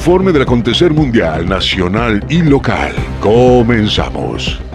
Informe del acontecer mundial, nacional y local. Comenzamos.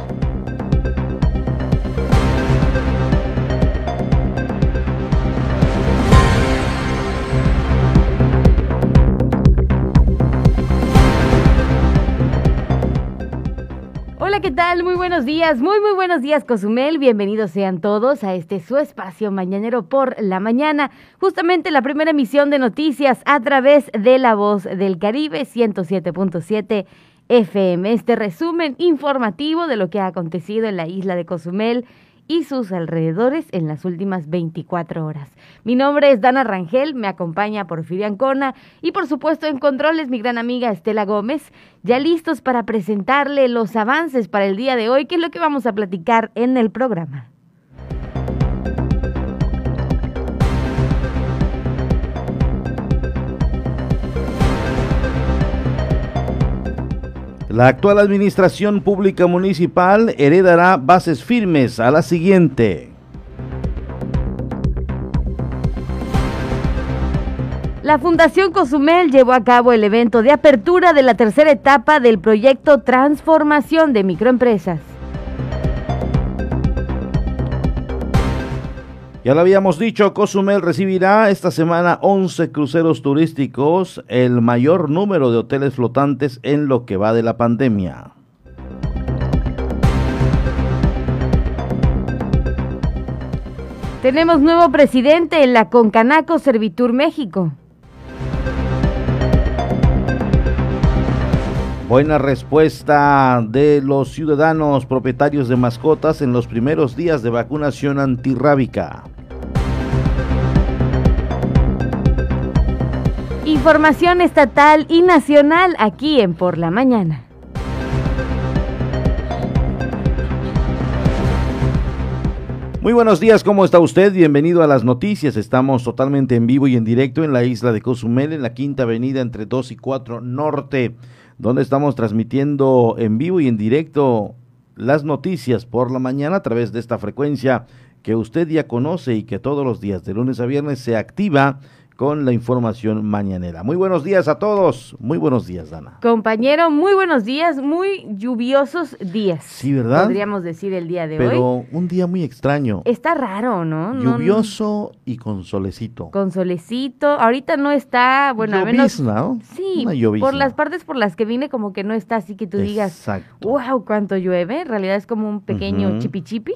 ¿Qué tal? Muy buenos días, muy muy buenos días Cozumel, bienvenidos sean todos a este su espacio mañanero por la mañana, justamente la primera emisión de noticias a través de La Voz del Caribe 107.7 FM, este resumen informativo de lo que ha acontecido en la isla de Cozumel y sus alrededores en las últimas 24 horas. Mi nombre es Dana Rangel, me acompaña Porfirio Ancona y por supuesto en controles mi gran amiga Estela Gómez, ya listos para presentarle los avances para el día de hoy, que es lo que vamos a platicar en el programa. La actual administración pública municipal heredará bases firmes a la siguiente. La Fundación Cozumel llevó a cabo el evento de apertura de la tercera etapa del proyecto Transformación de Microempresas. Ya lo habíamos dicho, Cozumel recibirá esta semana 11 cruceros turísticos, el mayor número de hoteles flotantes en lo que va de la pandemia. Tenemos nuevo presidente en la Concanaco Servitur México. Buena respuesta de los ciudadanos propietarios de mascotas en los primeros días de vacunación antirrábica. Información estatal y nacional aquí en Por la Mañana. Muy buenos días, ¿cómo está usted? Bienvenido a las noticias. Estamos totalmente en vivo y en directo en la isla de Cozumel, en la quinta avenida entre 2 y 4 Norte, donde estamos transmitiendo en vivo y en directo las noticias por la mañana a través de esta frecuencia que usted ya conoce y que todos los días de lunes a viernes se activa con la información mañanera. Muy buenos días a todos. Muy buenos días, Dana. Compañero, muy buenos días, muy lluviosos días. Sí, ¿verdad? Podríamos decir el día de Pero hoy. un día muy extraño. Está raro, ¿no? No, Lluvioso y con solecito. Con solecito. Ahorita no está, bueno, al menos. Llovizna, ¿no? Sí, Una llovizna. por las partes por las que vine, como que no está así que tú digas, Exacto. wow, cuánto llueve. En realidad es como un pequeño chipi chipi.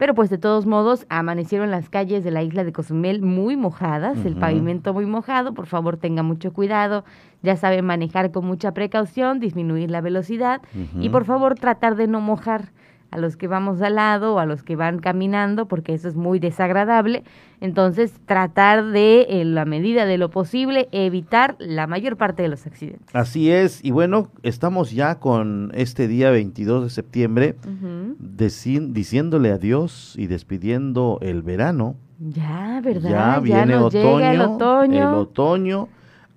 Pero pues de todos modos, amanecieron las calles de la isla de Cozumel muy mojadas, el pavimento muy mojado. Por favor, tenga mucho cuidado. Ya sabe manejar con mucha precaución, disminuir la velocidad y por favor tratar de no mojar a los que vamos al lado o a los que van caminando, porque eso es muy desagradable. Entonces, tratar de, en la medida de lo posible, evitar la mayor parte de los accidentes. Así es. Y bueno, estamos ya con este día 22 de septiembre Ujú. deci- diciéndole adiós y despidiendo el verano. Ya, ¿verdad? Ya viene otoño, llega el otoño. el otoño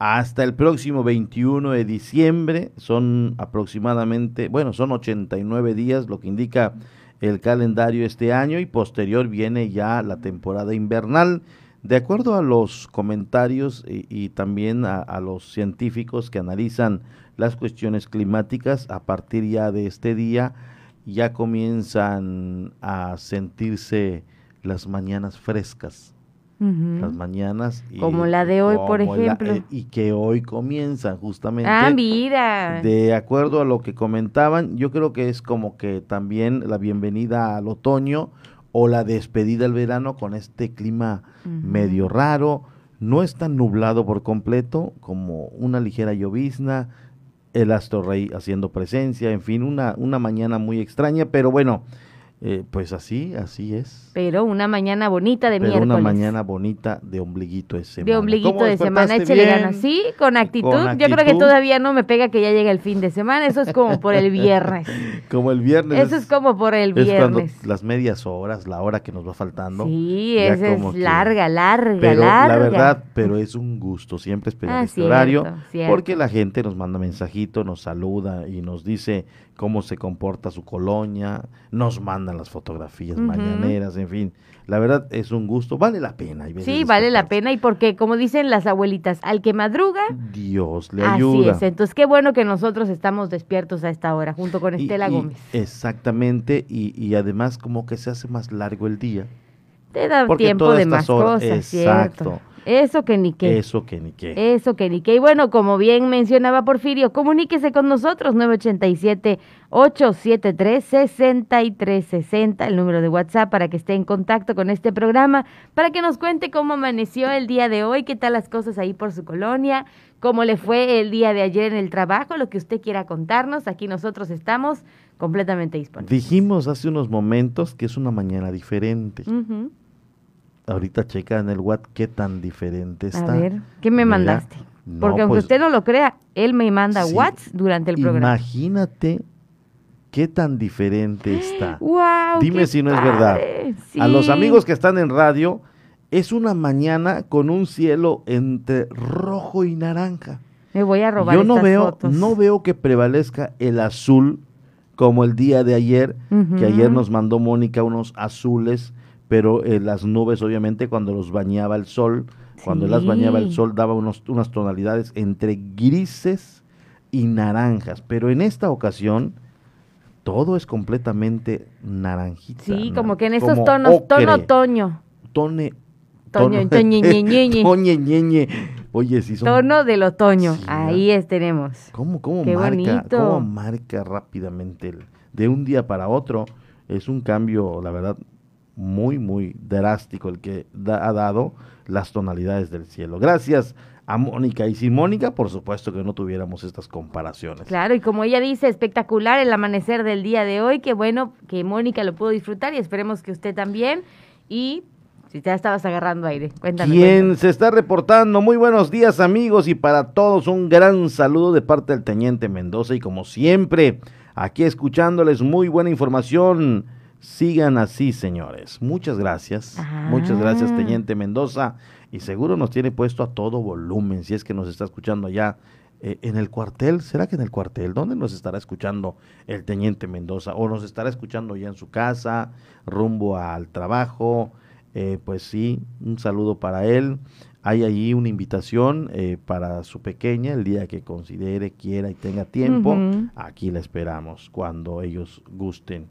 hasta el próximo 21 de diciembre. Son aproximadamente, bueno, son 89 días, lo que indica el calendario este año y posterior viene ya la temporada invernal. De acuerdo a los comentarios y, y también a los científicos que analizan las cuestiones climáticas, a partir ya de este día ya comienzan a sentirse las mañanas frescas Las mañanas. y- Como la de hoy, por la- ejemplo. eh, y que hoy comienzan justamente. Ah, mira. De acuerdo a lo que comentaban, yo creo que es como que también la bienvenida al otoño o la despedida al verano con este clima medio raro. No es tan nublado por completo como una ligera llovizna, el astro rey haciendo presencia, en fin, una, una mañana muy extraña, pero bueno, eh, pues así, así es. Pero una mañana bonita de Pero miércoles. una mañana bonita de ombliguito de semana. de ombliguito ¿Cómo de semana, bien? ganas. Sí, con actitud. Con Yo creo que todavía no me pega que ya llega el fin de semana. Eso es como por el viernes. Como el viernes. Eso es como por el es cuando viernes. las medias horas, la hora que nos va faltando. Sí, esa es que- larga, larga, Pero larga. la verdad, pero es un gusto siempre esperar Ah, este cierto, horario, cierto. porque la gente nos manda mensajito, nos saluda y nos dice cómo se comporta su colonia, nos mandan las fotografías mañaneras, en fin. La verdad es un gusto, vale la pena. sí, vale la pena y porque, como dicen las abuelitas, al que madruga, Dios le ayuda. Así es, entonces qué bueno que nosotros estamos despiertos a esta hora, junto con Estela Gómez. Exactamente, y, y además como que se hace más largo el día. Te da tiempo de más cosas, exacto. Cierto. Eso que ni qué. Eso que ni qué. Eso que ni qué. Y bueno, como bien mencionaba Porfirio, comuníquese con nosotros, 987-873-6360, el número de WhatsApp para que esté en contacto con este programa, para que nos cuente cómo amaneció el día de hoy, qué tal las cosas ahí por su colonia, cómo le fue el día de ayer en el trabajo, lo que usted quiera contarnos. Aquí nosotros estamos completamente disponibles. Dijimos hace unos momentos que es una mañana diferente ahorita checa en el WhatsApp qué tan diferente está. A ver, ¿qué me mandaste? Porque aunque pues, usted no lo crea, él me manda WhatsApp durante el programa. Imagínate qué tan diferente está. Wow, Dime si no es verdad. A los amigos que están en radio, es una mañana con un cielo entre rojo y naranja. Me voy a robar Yo no veo, no veo que prevalezca el azul como el día de ayer, que ayer nos mandó Mónica unos azules pero eh, las nubes obviamente cuando los bañaba el sol, cuando las bañaba el sol daba unos, unas tonalidades entre grises y naranjas, pero en esta ocasión todo es completamente naranjita. Sí, como que en esos tonos, tono otoño. Tone, toño, Oye, sí son... Tono del otoño, ahí es, tenemos. ¿Cómo, cómo marca, cómo marca rápidamente de un día para otro? Es un cambio, la verdad, muy, muy drástico el que ha dado las tonalidades del cielo. Gracias a Mónica. Y sin Mónica, por supuesto que no tuviéramos estas comparaciones. Claro, y como ella dice, espectacular el amanecer del día de hoy. Qué bueno que Mónica lo pudo disfrutar y esperemos que usted también. Y si ya estabas agarrando aire, cuéntanos. ¿Quién se está reportando? Muy buenos días, amigos, y para todos un gran saludo de parte del Teniente Mendoza. Y como siempre, aquí escuchándoles muy buena información Sigan así, señores. Muchas gracias. Muchas gracias, ah. Teniente Mendoza. Y seguro nos tiene puesto a todo volumen, si es que nos está escuchando allá eh, en el cuartel. ¿Será que en el cuartel? ¿Dónde nos estará escuchando el Teniente Mendoza? ¿O nos estará escuchando ya en su casa, rumbo al trabajo? Eh, pues sí, un saludo para él. Hay allí una invitación eh, para su pequeña el día que considere, quiera y tenga tiempo. Aquí la esperamos cuando ellos gusten.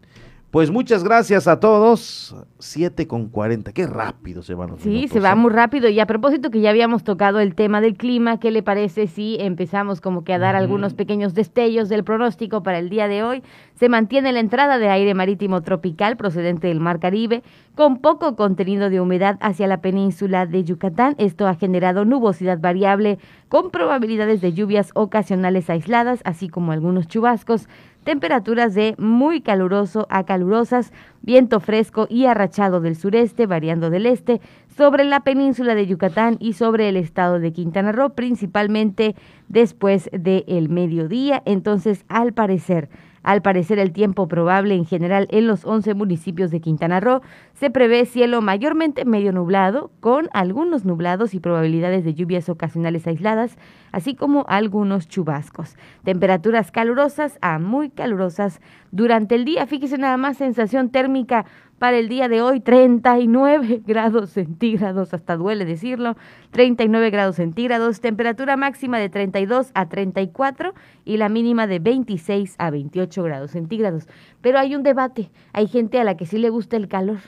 Pues muchas gracias a todos. 7 con 40. Qué rápido se van los Sí, se va ¿eh? muy rápido. Y a propósito que ya habíamos tocado el tema del clima, ¿qué le parece si empezamos como que a dar algunos pequeños destellos del pronóstico para el día de hoy? Se mantiene la entrada de aire marítimo tropical procedente del Mar Caribe con poco contenido de humedad hacia la península de Yucatán. Esto ha generado nubosidad variable con probabilidades de lluvias ocasionales aisladas, así como algunos chubascos temperaturas de muy caluroso a calurosas, viento fresco y arrachado del sureste, variando del este, sobre la península de Yucatán y sobre el estado de Quintana Roo, principalmente después del mediodía. Entonces, al parecer, al parecer, el tiempo probable en general en los 11 municipios de Quintana Roo se prevé cielo mayormente medio nublado, con algunos nublados y probabilidades de lluvias ocasionales aisladas, así como algunos chubascos. Temperaturas calurosas a muy calurosas durante el día. Fíjese nada más, sensación térmica para el día de hoy 39 grados centígrados, hasta duele decirlo, 39 grados centígrados, temperatura máxima de 32 a 34 y la mínima de 26 a 28 grados centígrados. Pero hay un debate, hay gente a la que sí le gusta el calor.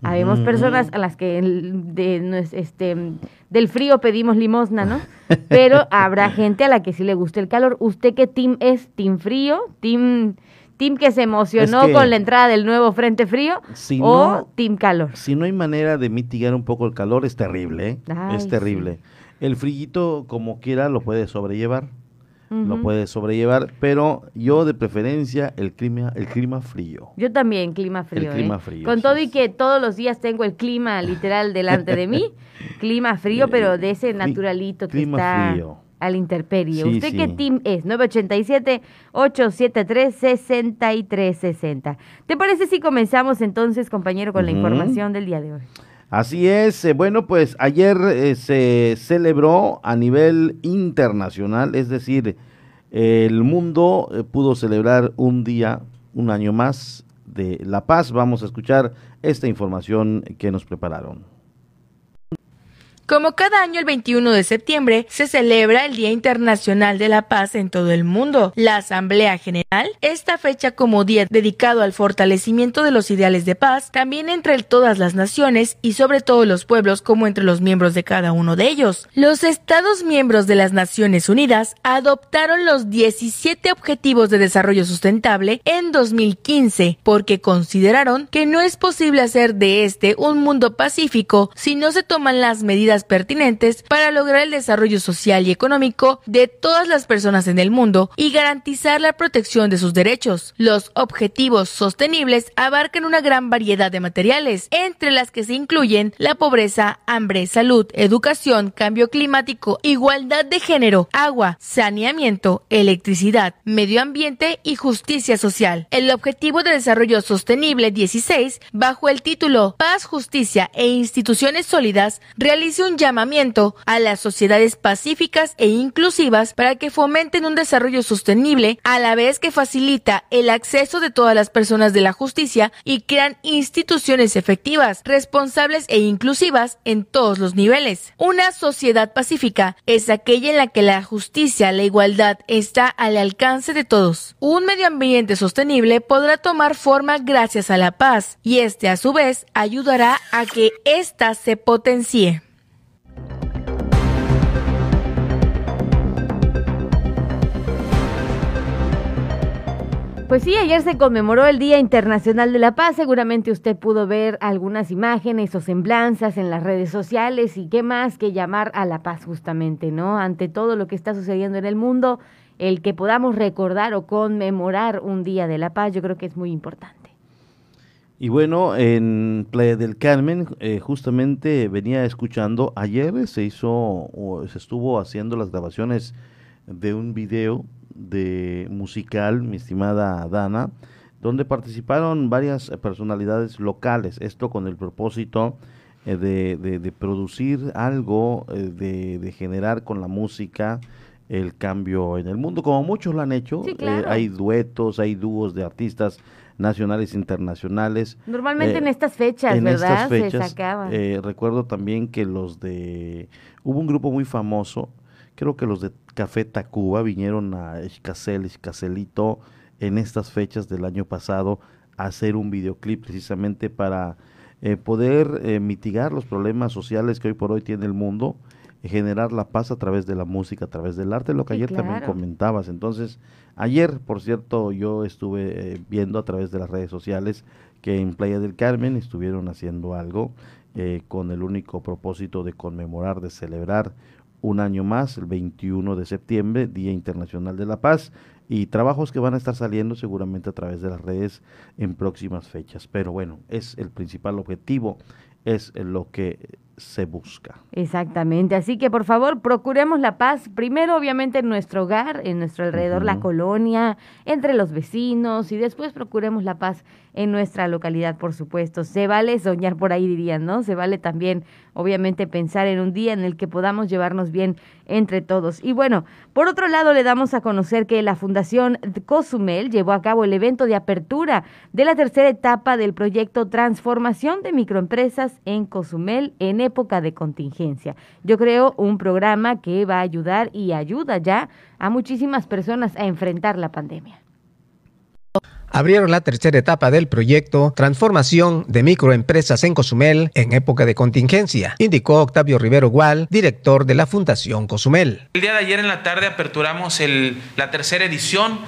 Habemos personas a las que de, este, del frío pedimos limosna, ¿no? Pero habrá gente a la que sí le gusta el calor. ¿Usted qué team es? ¿Team frío? ¿Team ¿Team que se emocionó con la entrada del nuevo frente frío o Team calor? Si no hay manera de mitigar un poco el calor, es terrible, ¿eh? es terrible. El frillito, como quiera, lo puede sobrellevar. Lo puede sobrellevar, pero yo de preferencia el clima, el clima frío. Yo también, clima frío. El clima ¿eh? frío. Con todo y que todos los días tengo el clima literal delante de mí, clima frío, pero de ese naturalito que clima está... Frío al interperio. ¿Usted qué team es? 987-873-6360. ¿Te parece si comenzamos entonces, compañero, con la información del día de hoy? Así es, eh, bueno, pues ayer eh, se celebró a nivel internacional, es decir, el mundo eh, pudo celebrar un día, un año más de La Paz. Vamos a escuchar esta información que nos prepararon. Como cada año el 21 de septiembre se celebra el Día Internacional de la Paz en todo el mundo. La Asamblea General, esta fecha como día dedicado al fortalecimiento de los ideales de paz, también entre todas las naciones y sobre todo los pueblos como entre los miembros de cada uno de ellos. Los Estados miembros de las Naciones Unidas adoptaron los 17 Objetivos de Desarrollo Sustentable en 2015 porque consideraron que no es posible hacer de este un mundo pacífico si no se toman las medidas pertinentes para lograr el desarrollo social y económico de todas las personas en el mundo y garantizar la protección de sus derechos. Los objetivos sostenibles abarcan una gran variedad de materiales, entre las que se incluyen la pobreza, hambre, salud, educación, cambio climático, igualdad de género, agua, saneamiento, electricidad, medio ambiente y justicia social. El Objetivo de Desarrollo Sostenible 16, bajo el título Paz, Justicia e Instituciones Sólidas, realiza un llamamiento a las sociedades pacíficas e inclusivas para que fomenten un desarrollo sostenible a la vez que facilita el acceso de todas las personas de la justicia y crean instituciones efectivas, responsables e inclusivas en todos los niveles. Una sociedad pacífica es aquella en la que la justicia, la igualdad está al alcance de todos. Un medio ambiente sostenible podrá tomar forma gracias a la paz y este a su vez ayudará a que ésta se potencie. Pues sí, ayer se conmemoró el Día Internacional de la Paz. Seguramente usted pudo ver algunas imágenes o semblanzas en las redes sociales y qué más que llamar a la paz justamente, ¿no? Ante todo lo que está sucediendo en el mundo, el que podamos recordar o conmemorar un Día de la Paz, yo creo que es muy importante. Y bueno, en Playa del Carmen, eh, justamente venía escuchando, ayer se hizo, o se estuvo haciendo las grabaciones de un video de musical, mi estimada Dana, donde participaron varias personalidades locales, esto con el propósito eh, de, de, producir algo, eh, de, de, generar con la música el cambio en el mundo, como muchos lo han hecho, eh, hay duetos, hay dúos de artistas nacionales e internacionales. Normalmente en estas fechas, en ¿verdad? Estas fechas, recuerdo también que los de... Hubo un grupo muy famoso, creo que los de Café Tacuba vinieron a Escacel, Escacelito en estas fechas del año pasado a hacer un videoclip precisamente para eh, poder eh, mitigar los problemas sociales que hoy por hoy tiene el mundo, generar la paz a través de la música, a través del arte, lo que ayer también comentabas. Entonces, ayer, por cierto, yo estuve eh, viendo a través de las redes sociales que en Playa del Carmen estuvieron haciendo algo con el único propósito de conmemorar, de celebrar un año más, el 21 de septiembre, Día Internacional de la Paz, y trabajos que van a estar saliendo seguramente a través de las redes en próximas fechas. Pero bueno, es el principal objetivo, es lo que se busca. Exactamente, así que por favor procuremos la paz, primero obviamente en nuestro hogar, en nuestro alrededor, la colonia, entre los vecinos y después procuremos la paz en nuestra localidad, por supuesto. Se vale soñar por ahí, dirían, ¿no? Se vale también, obviamente, pensar en un día en el que podamos llevarnos bien entre todos. Y bueno, por otro lado, le damos a conocer que la Fundación Cozumel llevó a cabo el evento de apertura de la tercera etapa del proyecto Transformación de Microempresas en Cozumel en época de contingencia. Yo creo un programa que va a ayudar y ayuda ya a muchísimas personas a enfrentar la pandemia abrieron la tercera etapa del proyecto Transformación de Microempresas en Cozumel en época de contingencia, indicó Octavio Rivero Gual, director de la Fundación Cozumel. El día de ayer en la tarde aperturamos el, la tercera edición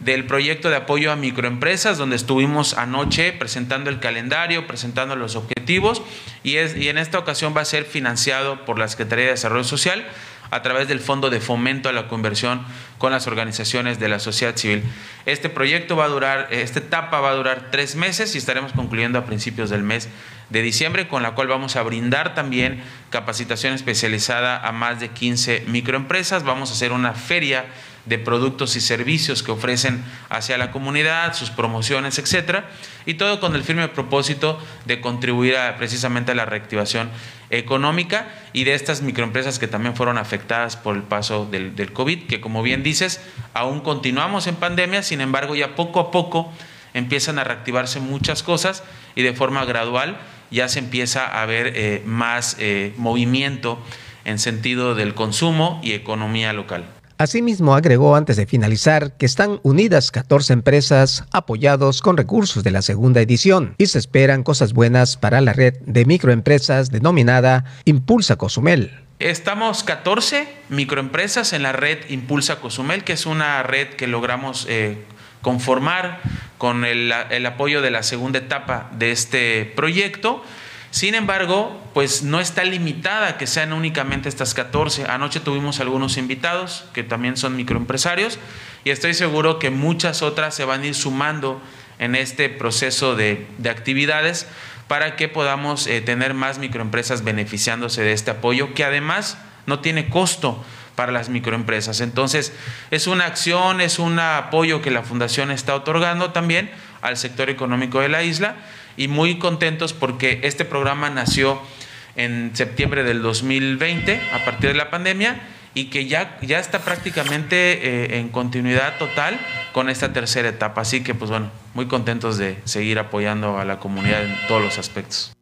del proyecto de apoyo a microempresas, donde estuvimos anoche presentando el calendario, presentando los objetivos, y, es, y en esta ocasión va a ser financiado por la Secretaría de Desarrollo Social a través del Fondo de Fomento a la Conversión con las organizaciones de la sociedad civil. Este proyecto va a durar, esta etapa va a durar tres meses y estaremos concluyendo a principios del mes de diciembre, con la cual vamos a brindar también capacitación especializada a más de 15 microempresas. Vamos a hacer una feria de productos y servicios que ofrecen hacia la comunidad, sus promociones, etcétera, y todo con el firme propósito de contribuir precisamente a la reactivación económica y de estas microempresas que también fueron afectadas por el paso del, del COVID, que como bien dices, aún continuamos en pandemia, sin embargo ya poco a poco empiezan a reactivarse muchas cosas y de forma gradual ya se empieza a ver eh, más eh, movimiento en sentido del consumo y economía local. Asimismo, agregó antes de finalizar que están unidas 14 empresas apoyados con recursos de la segunda edición y se esperan cosas buenas para la red de microempresas denominada Impulsa Cozumel. Estamos 14 microempresas en la red Impulsa Cozumel, que es una red que logramos eh, conformar con el, el apoyo de la segunda etapa de este proyecto. Sin embargo, pues no está limitada que sean únicamente estas 14. Anoche tuvimos algunos invitados que también son microempresarios y estoy seguro que muchas otras se van a ir sumando en este proceso de, de actividades para que podamos eh, tener más microempresas beneficiándose de este apoyo que además no tiene costo para las microempresas. Entonces, es una acción, es un apoyo que la Fundación está otorgando también al sector económico de la isla y muy contentos porque este programa nació en septiembre del 2020 a partir de la pandemia y que ya, ya está prácticamente eh, en continuidad total con esta tercera etapa. Así que pues bueno, muy contentos de seguir apoyando a la comunidad en todos los aspectos.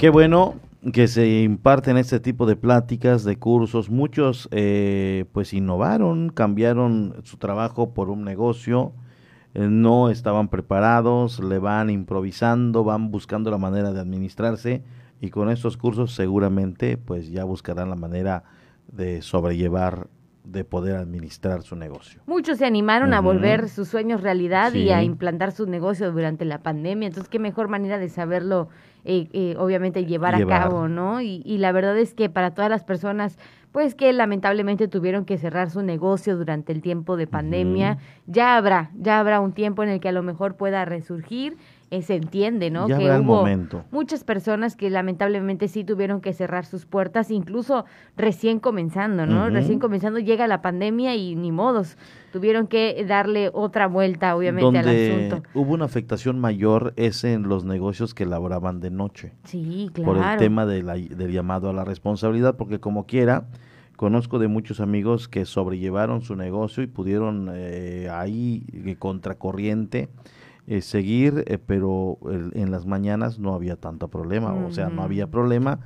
Qué bueno que se imparten este tipo de pláticas, de cursos. Muchos eh, pues innovaron, cambiaron su trabajo por un negocio, eh, no estaban preparados, le van improvisando, van buscando la manera de administrarse y con estos cursos seguramente pues ya buscarán la manera de sobrellevar de poder administrar su negocio. Muchos se animaron a volver sus sueños realidad y a implantar su negocio durante la pandemia. Entonces, qué mejor manera de saberlo, eh, eh, obviamente, llevar, Llevar. a cabo, ¿no? Y, y la verdad es que para todas las personas, pues que lamentablemente tuvieron que cerrar su negocio durante el tiempo de pandemia, ya habrá, ya habrá un tiempo en el que a lo mejor pueda resurgir. Eh, se entiende, ¿no? Ya que hubo momento. muchas personas que lamentablemente sí tuvieron que cerrar sus puertas, incluso recién comenzando, ¿no? Recién comenzando llega la pandemia y ni modos, tuvieron que darle otra vuelta, obviamente, al asunto. hubo una afectación mayor es en los negocios que laboraban de noche. Sí, claro. por el tema de la- del llamado a la responsabilidad, porque como quiera, conozco de muchos amigos que sobrellevaron su negocio y pudieron eh, ahí, eh, contracorriente, eh, seguir, eh, pero el- en las mañanas no había tanto problema, o sea, no había Ujú. problema.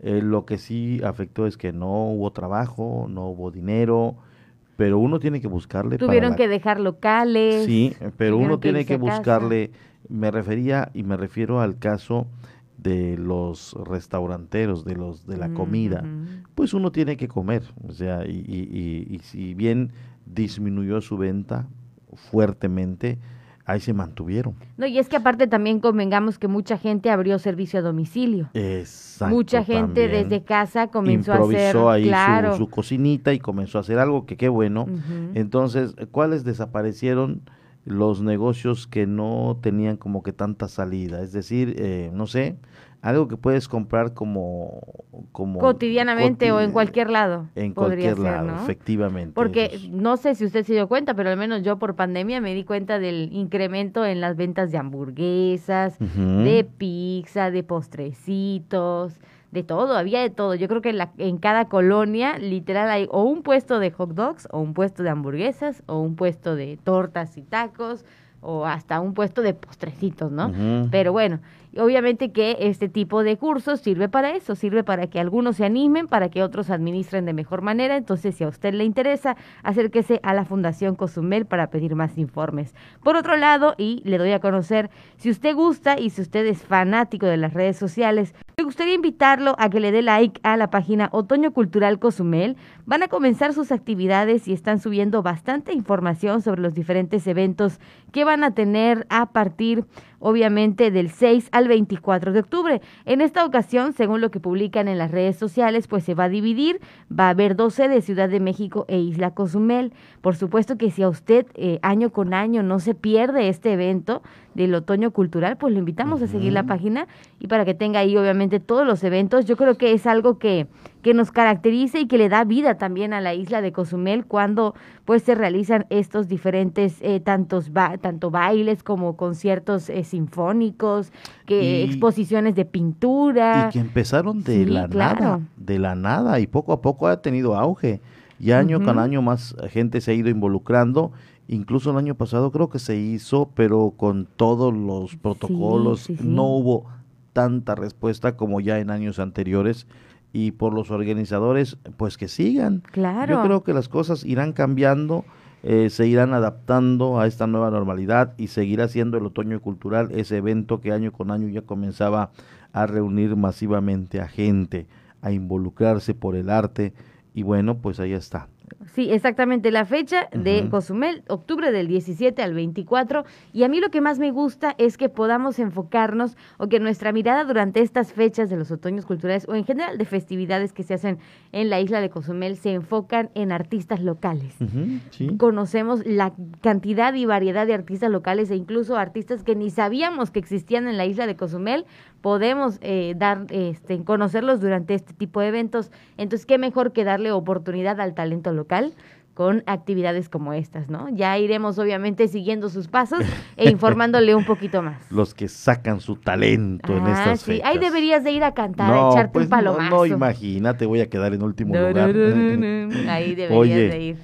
Eh, lo que sí afectó es que no hubo trabajo, no hubo dinero, pero uno tiene que buscarle para Tuvieron la- que dejar locales. Sí, pero uno que tiene que buscarle, me refería y me refiero al caso de los restauranteros, de los de la comida, Ujú. pues uno tiene que comer, o sea, y, y- y- y si bien disminuyó su venta fuertemente, ahí se mantuvieron. No, y es que aparte también convengamos que mucha gente abrió servicio a domicilio. Exacto, mucha gente desde casa comenzó a hacer, improvisó ahí su- claro. su, cocinita y comenzó a hacer algo que qué bueno. Entonces, ¿cuáles desaparecieron? Los negocios que no tenían como que tanta salida, es decir, eh, no sé, algo que puedes comprar como, como Cotidianamente o en cualquier lado. en cualquier ser, lado, ¿no? efectivamente. Porque es- no sé si usted se dio cuenta, pero al menos yo por pandemia me di cuenta del incremento en las ventas de hamburguesas, de pizza, de postrecitos, de todo, había de todo. Yo creo que en, la- en cada colonia literal hay o un puesto de hot dogs, o un puesto de hamburguesas, o un puesto de tortas y tacos, o hasta un puesto de postrecitos, ¿no? Pero bueno, obviamente que este tipo de cursos sirve para eso, sirve para que algunos se animen, para que otros administren de mejor manera. Entonces, si a usted le interesa, acérquese a la Fundación Cozumel para pedir más informes. Por otro lado, y le doy a conocer, si usted gusta y si usted es fanático de las redes sociales, me gustaría invitarlo a que le dé like a la página Otoño Cultural Cozumel. Van a comenzar sus actividades y están subiendo bastante información sobre los diferentes eventos que van a tener a partir, obviamente, del 6 al 24 de octubre. En esta ocasión, según lo que publican en las redes sociales, pues se va a dividir. Va a haber 12 de Ciudad de México e Isla Cozumel. Por supuesto que si a usted eh, año con año no se pierde este evento del otoño cultural, pues lo invitamos a seguir la página y para que tenga ahí obviamente todos los eventos. Yo creo que es algo que, que nos caracteriza y que le da vida también a la isla de Cozumel cuando pues se realizan estos diferentes eh, tantos ba- tanto bailes como conciertos eh, sinfónicos, que Y- exposiciones de pintura. Y que empezaron de Sí, la claro. nada, de la nada, y poco a poco ha tenido auge. Y año con año más gente se ha ido involucrando. Incluso el año pasado creo que se hizo, pero con todos los protocolos sí, sí. no hubo tanta respuesta como ya en años anteriores. Y por los organizadores, pues que sigan. Claro. Yo creo que las cosas irán cambiando, eh, se irán adaptando a esta nueva normalidad y seguirá siendo el otoño cultural ese evento que año con año ya comenzaba a reunir masivamente a gente, a involucrarse por el arte y bueno, pues ahí está. Sí, exactamente. La fecha de. Cozumel, octubre del 17 al 24. Y a mí lo que más me gusta es que podamos enfocarnos o que nuestra mirada durante estas fechas de los otoños culturales o en general de festividades que se hacen en la isla de Cozumel se enfocan en artistas locales. Sí. Conocemos la cantidad y variedad de artistas locales e incluso artistas que ni sabíamos que existían en la isla de Cozumel. Podemos eh, dar, este, conocerlos durante este tipo de eventos. Entonces, qué mejor que darle oportunidad al talento local con actividades como estas, ¿no? Ya iremos obviamente siguiendo sus pasos e informándole un poquito más. Los que sacan su talento en Ah, estas sí. fechas. Ahí deberías de ir a cantar, a no, echarte pues un no, palomazo. no, imagínate, voy a quedar en último No, lugar. no, no, no, no. Ahí deberías Oye, de ir.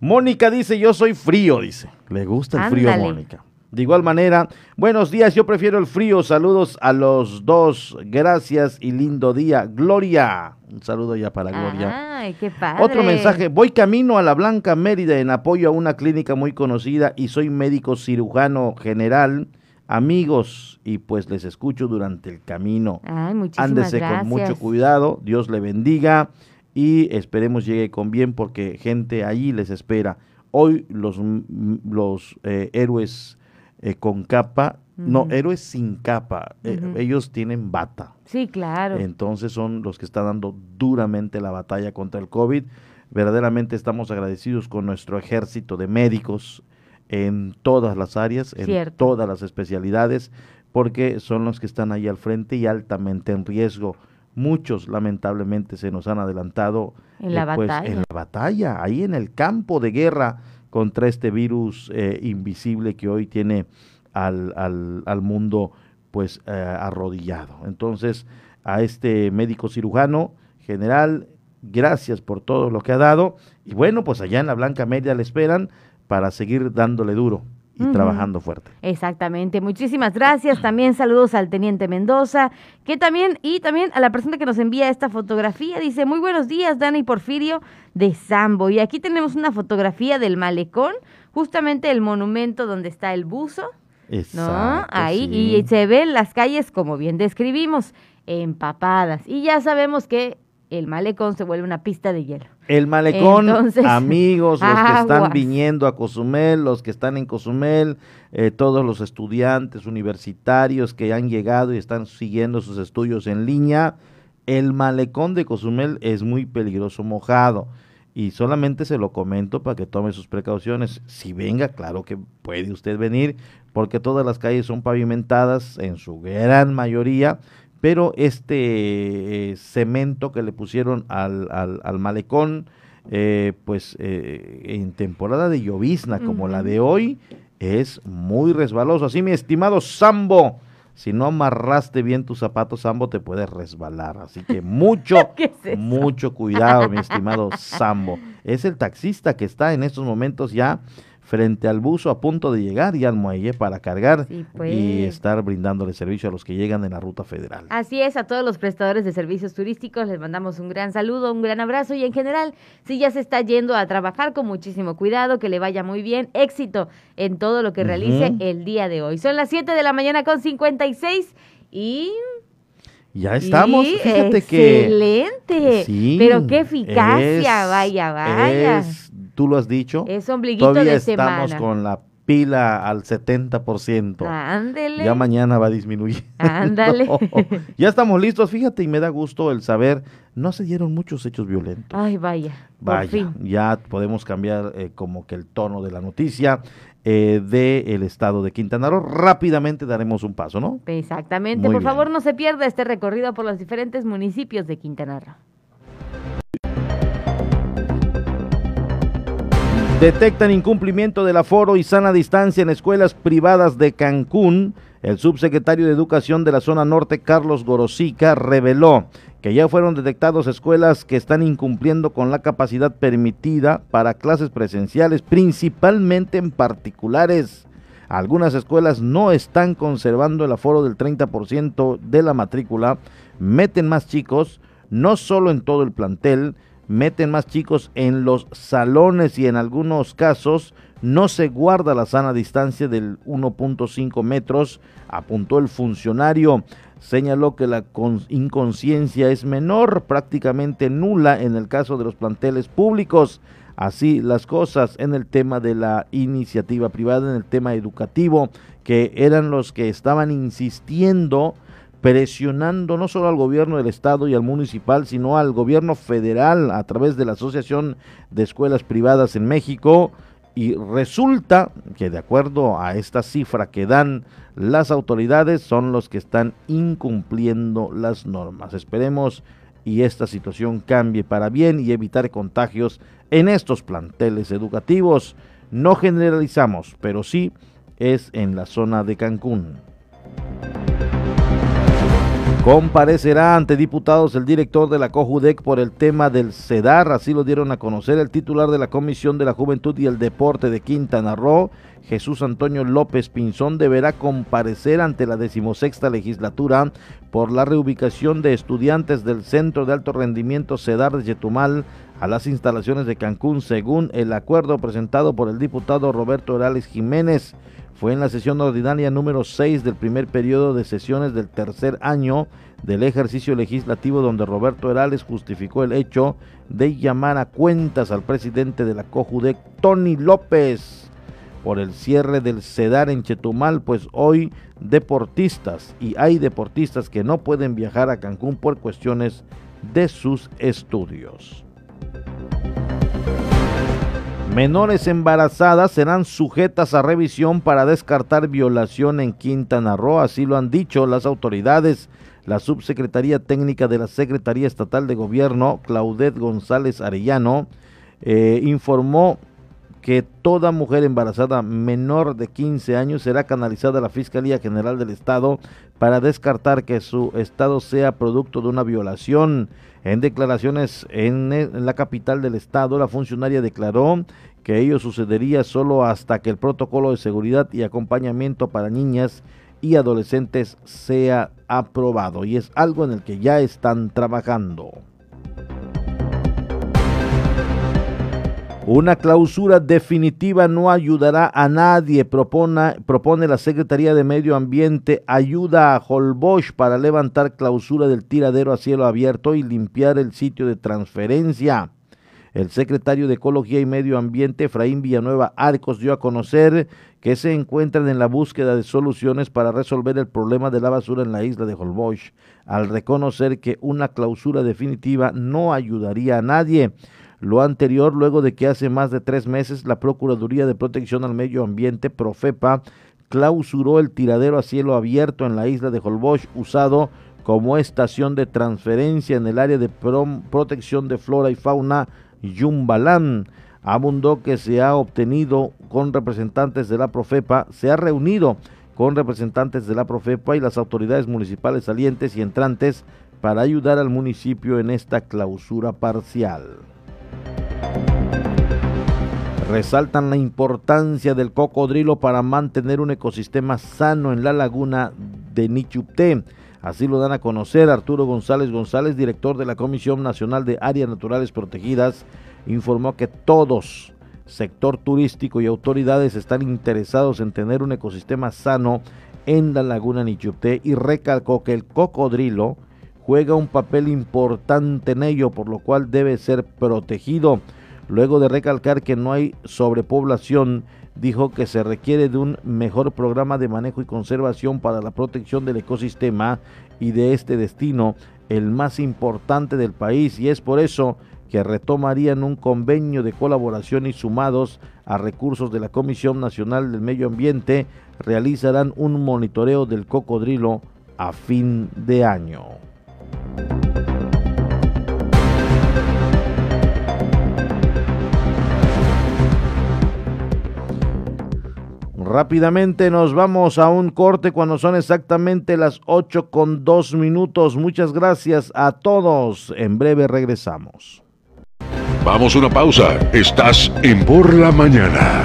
Mónica dice, yo soy frío, dice. Le gusta el frío a. Mónica. De igual manera, buenos días, yo prefiero el frío. Saludos a los dos. Gracias y lindo día. Gloria. Un saludo ya para Gloria. Ay, qué padre. Otro mensaje, voy camino a la Blanca Mérida en apoyo a una clínica muy conocida y soy médico cirujano general. Amigos, y pues les escucho durante el camino. Ay, muchísimas Ándese gracias. con mucho cuidado, Dios le bendiga y esperemos llegue con bien porque gente allí les espera. Hoy los, m- los eh, héroes eh, con capa, no, héroes sin capa, eh, ellos tienen bata. Sí, claro. Entonces son los que están dando duramente la batalla contra el COVID. Verdaderamente estamos agradecidos con nuestro ejército de médicos en todas las áreas, en Cierto. todas las especialidades, porque son los que están ahí al frente y altamente en riesgo. Muchos lamentablemente se nos han adelantado En la pues, batalla. en la batalla, ahí en el campo de guerra contra este virus eh, invisible que hoy tiene al, al, al mundo pues eh, arrodillado. Entonces, a este médico cirujano general, gracias por todo lo que ha dado. Y bueno, pues allá en la Blanca Media le esperan para seguir dándole duro y trabajando fuerte. Exactamente, muchísimas gracias. También saludos al teniente Mendoza, que también, y también a la persona que nos envía esta fotografía. Dice, muy buenos días, Dana y Porfirio de Sambo. Y aquí tenemos una fotografía del malecón, justamente el monumento donde está el buzo, ¿no? Exacto, Ahí, sí. y se ven las calles, como bien describimos, empapadas. Y ya sabemos que el malecón se vuelve una pista de hielo. El malecón, Entonces, amigos, los que están viniendo a Cozumel, los que están en Cozumel, eh, todos los estudiantes universitarios que han llegado y están siguiendo sus estudios en línea, el malecón de Cozumel es muy peligroso mojado. Y solamente se lo comento para que tome sus precauciones. Si venga, claro que puede usted venir, porque todas las calles son pavimentadas en su gran mayoría, pero este eh, cemento que le pusieron al, al, al malecón, eh, pues eh, en temporada de llovizna como la de hoy, es muy resbaloso. Así, mi estimado Sambo, si no amarraste bien tus zapatos, Sambo, te puedes resbalar. Así que mucho, mucho cuidado, mi estimado Sambo. Es el taxista que está en estos momentos ya frente al buzo a punto de llegar y al muelle para cargar Sí, y pues. estar brindándole servicio a los que llegan en la ruta federal. Así es, a todos los prestadores de servicios turísticos les mandamos un gran saludo, un gran abrazo y en general, si ya se está yendo a trabajar con muchísimo cuidado, que le vaya muy bien, éxito en todo lo que realice el día de hoy. Son las 7 de la mañana con 56 y... Ya estamos, y fíjate que... Excelente. Sí, Pero qué eficacia, es- vaya, vaya. es- tú lo has dicho. Es ombliguito Todavía de estamos semana. con la pila al 70%. Ándele. Ya mañana va a disminuir. Ándale. ya estamos listos, fíjate, y me da gusto el saber, no se dieron muchos hechos violentos. Ay, vaya. Por Vaya, fin. ya podemos cambiar eh, como que el tono de la noticia eh, del estado de Quintana Roo. Rápidamente daremos un paso, ¿no? Exactamente. Muy Por bien. favor, no se pierda este recorrido por los diferentes municipios de Quintana Roo. Detectan incumplimiento del aforo y sana distancia en escuelas privadas de Cancún. El subsecretario de Educación de la zona norte, Carlos Gorosica, reveló que ya fueron detectados escuelas que están incumpliendo con la capacidad permitida para clases presenciales, principalmente en particulares. Algunas escuelas no están conservando el aforo del 30% de la matrícula, meten más chicos, no solo en todo el plantel, meten más chicos en los salones y en algunos casos no se guarda la sana distancia del 1.5 metros, apuntó el funcionario. Señaló que la inconsciencia es menor, prácticamente nula en el caso de los planteles públicos. Así las cosas en el tema de la iniciativa privada, en el tema educativo, que eran los que estaban insistiendo presionando no solo al gobierno del estado y al municipal, sino al gobierno federal a través de la Asociación de Escuelas Privadas en México. Y resulta que de acuerdo a esta cifra que dan las autoridades, son los que están incumpliendo las normas. Esperemos y esta situación cambie para bien y evitar contagios en estos planteles educativos. No generalizamos, pero sí es en la zona de Cancún. Comparecerá ante diputados el director de la COJUDEC por el tema del CEDAR, así lo dieron a conocer el titular de la Comisión de la Juventud y el Deporte de Quintana Roo, Jesús Antonio López Pinzón, deberá comparecer ante la decimosexta legislatura por la reubicación de estudiantes del Centro de Alto Rendimiento CEDAR de Yetumal a las instalaciones de Cancún, según el acuerdo presentado por el diputado Roberto Orales Jiménez. Fue en la sesión ordinaria número 6 del primer periodo de sesiones del tercer año del ejercicio legislativo donde Roberto Herales justificó el hecho de llamar a cuentas al presidente de la COJUDEC, Tony López, por el cierre del CEDAR en Chetumal, pues hoy deportistas y hay deportistas que no pueden viajar a Cancún por cuestiones de sus estudios. Menores embarazadas serán sujetas a revisión para descartar violación en Quintana Roo, así lo han dicho las autoridades. La subsecretaría técnica de la Secretaría Estatal de Gobierno, Claudet González Arellano, eh, informó que toda mujer embarazada menor de 15 años será canalizada a la Fiscalía General del Estado para descartar que su estado sea producto de una violación. En declaraciones en, la capital del estado, la funcionaria declaró que ello sucedería solo hasta que el protocolo de seguridad y acompañamiento para niñas y adolescentes sea aprobado y es algo en el que ya están trabajando. Una clausura definitiva no ayudará a nadie, propone, la Secretaría de Medio Ambiente ayuda a Holbosch para levantar clausura del tiradero a cielo abierto y limpiar el sitio de transferencia. El secretario de Ecología y Medio Ambiente, Efraín Villanueva Arcos, dio a conocer que se encuentran en la búsqueda de soluciones para resolver el problema de la basura en la isla de Holbosch, al reconocer que una clausura definitiva no ayudaría a nadie. Lo anterior luego de que hace más de tres meses la Procuraduría de Protección al Medio Ambiente, Profepa, clausuró el tiradero a cielo abierto en la isla de Holbox usado como estación de transferencia en el área de protección de flora y fauna Yumbalán. Abundó que se ha obtenido con representantes de la Profepa, se ha reunido con representantes de la Profepa y las autoridades municipales salientes y entrantes para ayudar al municipio en esta clausura parcial. Resaltan la importancia del cocodrilo para mantener un ecosistema sano en la laguna de Nichupté. Así lo dan a conocer Arturo González González, director de la Comisión Nacional de Áreas Naturales Protegidas, informó que todos, sector turístico y autoridades, están interesados en tener un ecosistema sano en la laguna Nichupté y recalcó que el cocodrilo juega un papel importante en ello, por lo cual debe ser protegido. Luego de recalcar que no hay sobrepoblación, dijo que se requiere de un mejor programa de manejo y conservación para la protección del ecosistema y de este destino, el más importante del país, y es por eso que retomarían un convenio de colaboración y sumados a recursos de la Comisión Nacional del Medio Ambiente, realizarán un monitoreo del cocodrilo a fin de año. Rápidamente nos vamos a un corte cuando son exactamente las 8 con 2 minutos. Muchas gracias a todos. En breve regresamos. Vamos a una pausa. Estás en Por la Mañana.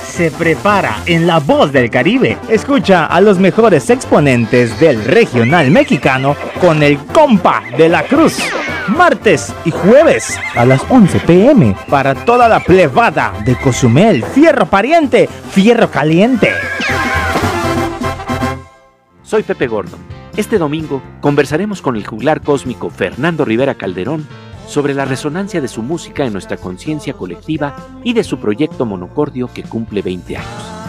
se prepara en La Voz del Caribe. Escucha a los mejores exponentes del regional mexicano con el compa de la cruz. Martes y jueves a las 11 pm para toda la plebada de Cozumel. Fierro pariente, fierro caliente. Soy Pepe Gordon. Este domingo conversaremos con el juglar cósmico Fernando Rivera Calderón sobre la resonancia de su música en nuestra conciencia colectiva y de su proyecto Monocordio que cumple 20 años.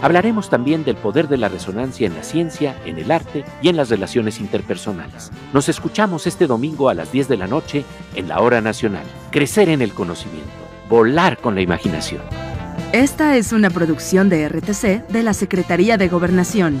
Hablaremos también del poder de la resonancia en la ciencia, en el arte y en las relaciones interpersonales. Nos escuchamos este domingo a las 10 de la noche en la Hora Nacional. Crecer en el conocimiento, volar con la imaginación. Esta es una producción de RTC de la Secretaría de Gobernación.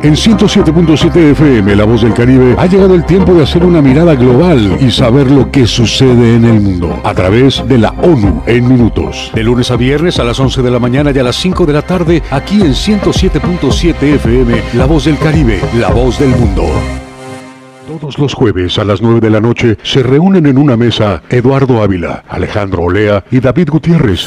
En 107.7 FM, La Voz del Caribe, ha llegado el tiempo de hacer una mirada global y saber lo que sucede en el mundo a través de la ONU en minutos. De lunes a viernes a las 11 de la mañana y a las 5 de la tarde, aquí en 107.7 FM, La Voz del Caribe, La Voz del Mundo. Todos los jueves a las 9 de la noche se reúnen en una mesa Eduardo Ávila, Alejandro Olea y David Gutiérrez.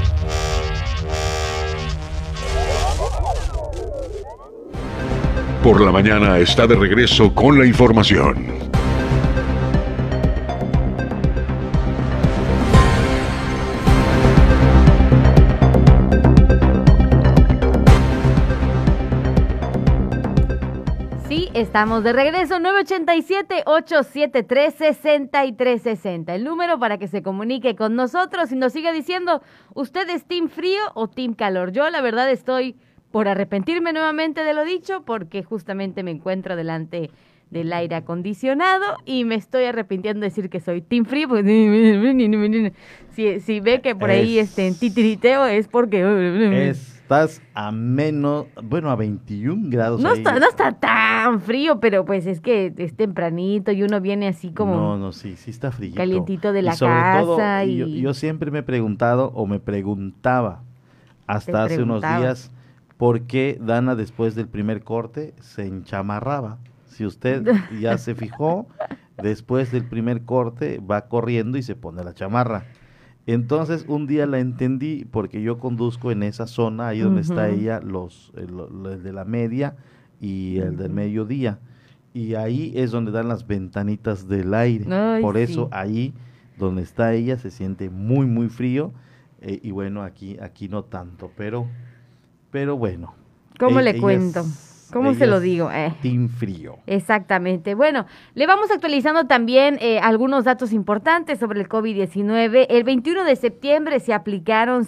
Por la mañana está de regreso con la información. Estamos de regreso. 987-873-6360. El número para que se comunique con nosotros y nos siga diciendo, ¿usted es Team Frío o Team Calor? Yo la verdad estoy por arrepentirme nuevamente de lo dicho porque justamente me encuentro delante del aire acondicionado y me estoy arrepintiendo de decir que soy Team Frío. Porque si, si ve que por ahí Es- este, titiriteo es porque... Es Estás a menos, bueno, a 21 grados. No ahí. está, no está tan frío, pero pues es que es tempranito y uno viene así como No, no, sí, sí está frío. calientito de Y la sobre todo, casa y... yo, yo siempre me he preguntado o me preguntaba hasta hace unos días por qué Dana después del primer corte se enchamarraba. Si usted ya se fijó, después del primer corte va corriendo y se pone la chamarra. Entonces un día la entendí porque yo conduzco en esa zona, ahí donde está ella, los, el, lo- el de la media y el del mediodía. Y ahí es donde dan las ventanitas del aire. Ay, Por eso ahí donde está ella se siente muy muy frío eh, y bueno aquí aquí no tanto pero pero bueno ¿Cómo e- le cuento? ¿Cómo se lo digo? Eh. team frío Exactamente. Bueno, le vamos actualizando también eh, algunos datos importantes sobre el COVID-19. El 21 de septiembre se aplicaron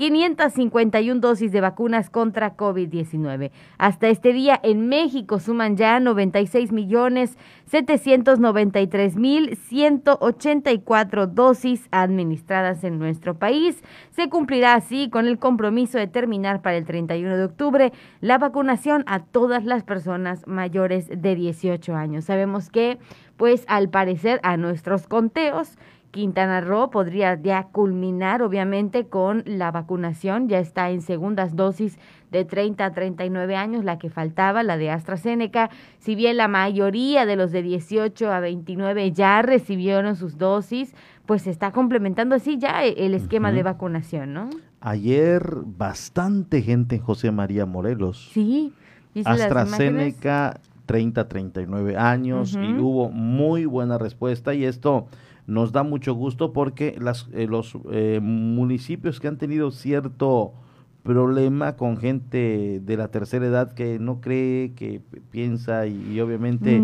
712.551 dosis de vacunas contra COVID-19. Hasta este día en México suman ya 96.793.184 dosis administradas en nuestro país. Se cumplirá así con el compromiso de terminar para el 31 de octubre la vacunación a todas las personas mayores de 18 años. Sabemos que, pues al parecer, a nuestros conteos, Quintana Roo podría ya culminar, obviamente, con la vacunación. Ya está en segundas dosis de 30 a 39 años, la que faltaba, la de AstraZeneca. Si bien la mayoría de los de 18 a 29 ya recibieron sus dosis, pues se está complementando así ya e- el esquema de vacunación, ¿no? ayer bastante gente en José María Morelos Sí. AstraZeneca 30 39 años y Ujú. hubo muy buena respuesta y esto nos da mucho gusto porque las, eh, los eh, municipios que han tenido cierto problema con gente de la tercera edad que no cree, que piensa y, y obviamente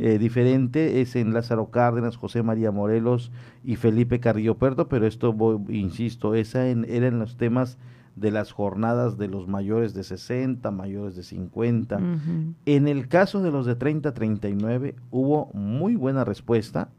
eh, diferente es en Lázaro Cárdenas, José María Morelos y Felipe Carrillo Puerto, pero esto, voy- insisto, esa en, era en los temas de las jornadas de los mayores de 60, mayores de 50. Ujú. En el caso de los de 30 a 39 hubo muy buena respuesta.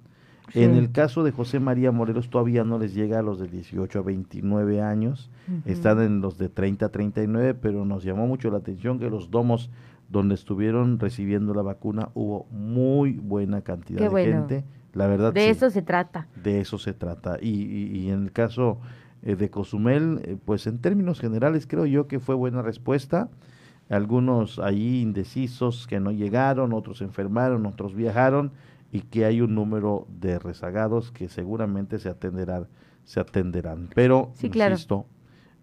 Sí. En el caso de José María Morelos todavía no les llega a los de 18 a 29 años, están en los de 30 a 39, pero nos llamó mucho la atención que los domos donde estuvieron recibiendo la vacuna hubo muy buena cantidad Qué de bueno. gente. La verdad De sí, eso se trata. de eso se trata. Y, y- y en el caso eh, de Cozumel, eh, pues en términos generales creo yo que fue buena respuesta. Algunos ahí indecisos que no llegaron, otros enfermaron, otros viajaron y que hay un número de rezagados que seguramente se atenderán, se atenderán. Pero, Sí, insisto,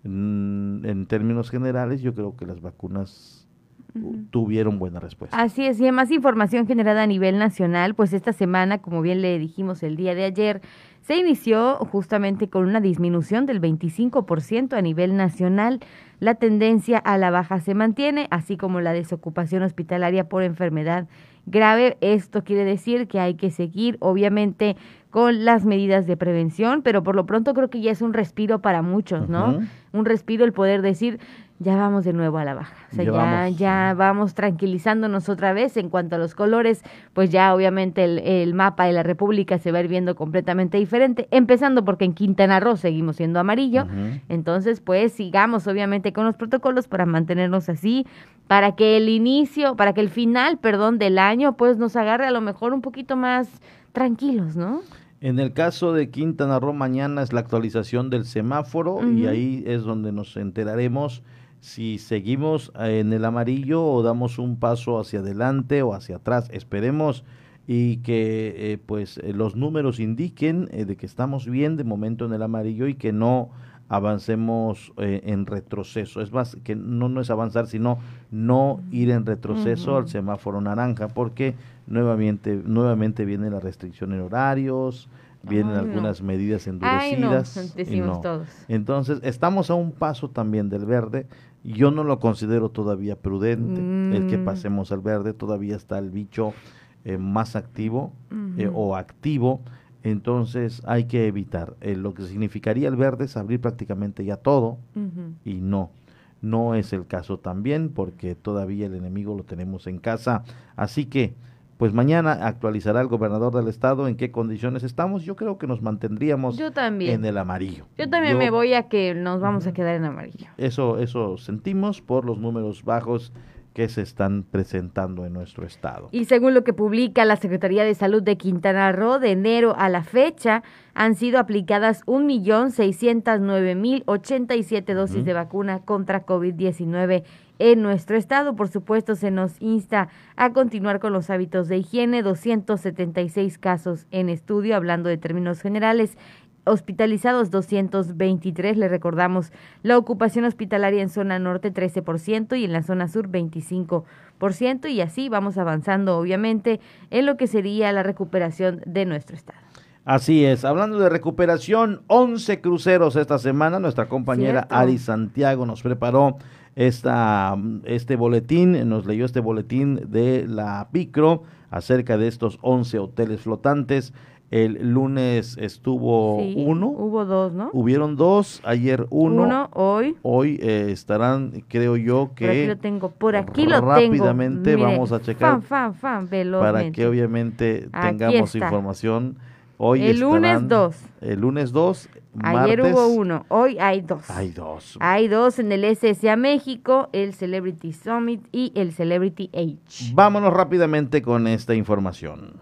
mm, en términos generales yo creo que las vacunas Ujú. tuvieron buena respuesta. Así es, y más información generada a nivel nacional, pues esta semana, como bien le dijimos el día de ayer, se inició justamente con una disminución del 25% a nivel nacional. La tendencia a la baja se mantiene, así como la desocupación hospitalaria por enfermedad grave. Esto quiere decir que hay que seguir, obviamente, con las medidas de prevención, pero por lo pronto creo que ya es un respiro para muchos, ¿no? Un respiro el poder decir, ya vamos de nuevo a la baja. O sea, Ya ya, vamos. ya vamos tranquilizándonos otra vez en cuanto a los colores, pues ya obviamente el, el mapa de la República se va a ir viendo completamente diferente, empezando porque en Quintana Roo seguimos siendo amarillo, entonces pues sigamos obviamente con los protocolos para mantenernos así, para que el inicio, para que el final, perdón, del año pues nos agarre a lo mejor un poquito más tranquilos, ¿no? En el caso de Quintana Roo, mañana es la actualización del semáforo y ahí es donde nos enteraremos si seguimos eh, en el amarillo o damos un paso hacia adelante o hacia atrás. Esperemos y que eh, pues eh, los números indiquen eh, de que estamos bien de momento en el amarillo y que no avancemos eh, en retroceso. Es más, que no, no es avanzar, sino no ir en retroceso al semáforo naranja, porque nuevamente, nuevamente viene la restricción en horarios, vienen Ay, no. algunas medidas Ay, no, endurecidas. y decimos no. todos. Entonces, estamos a un paso también del verde. Yo no lo considero todavía prudente el que Mm. pasemos al verde. Todavía está el bicho eh, más activo eh, o activo. Entonces, hay que evitar. Eh, lo que significaría el verde es abrir prácticamente ya todo y no. No es el caso también porque todavía el enemigo lo tenemos en casa. Así que, pues mañana actualizará el gobernador del estado en qué condiciones estamos. Yo creo que nos mantendríamos Yo también. en el amarillo. Yo también Yo- me voy a que nos vamos a quedar en amarillo. Eso, eso sentimos por los números bajos que se están presentando en nuestro estado. Y según lo que publica la Secretaría de Salud de Quintana Roo, de enero a la fecha han sido aplicadas 1.609.087 dosis Ujú. de vacuna contra COVID-19 en nuestro estado. Por supuesto, se nos insta a continuar con los hábitos de higiene. 276 casos en estudio, hablando de términos generales. Hospitalizados 223, le recordamos la ocupación hospitalaria en zona norte 13% y en la zona sur 25% y así vamos avanzando obviamente en lo que sería la recuperación de nuestro estado. Así es, hablando de recuperación, 11 cruceros esta semana. Nuestra compañera Cierto. Ari Santiago nos preparó esta, este boletín, nos leyó este boletín de la PICRO acerca de estos 11 hoteles flotantes. El lunes estuvo Sí, uno, Hubo dos, ¿no? hubieron dos, ayer uno. Uno, hoy. Hoy eh, estarán, creo yo Por aquí que lo tengo, por aquí lo tengo. rápidamente vamos a checar Fan, fan, fan, para que obviamente tengamos información. Hoy El lunes estarán- dos. El lunes 2. Ayer hubo uno, hoy hay dos. Hay dos. Hay dos en el SSA México, el Celebrity Summit y el Celebrity Age. Vámonos rápidamente con esta información.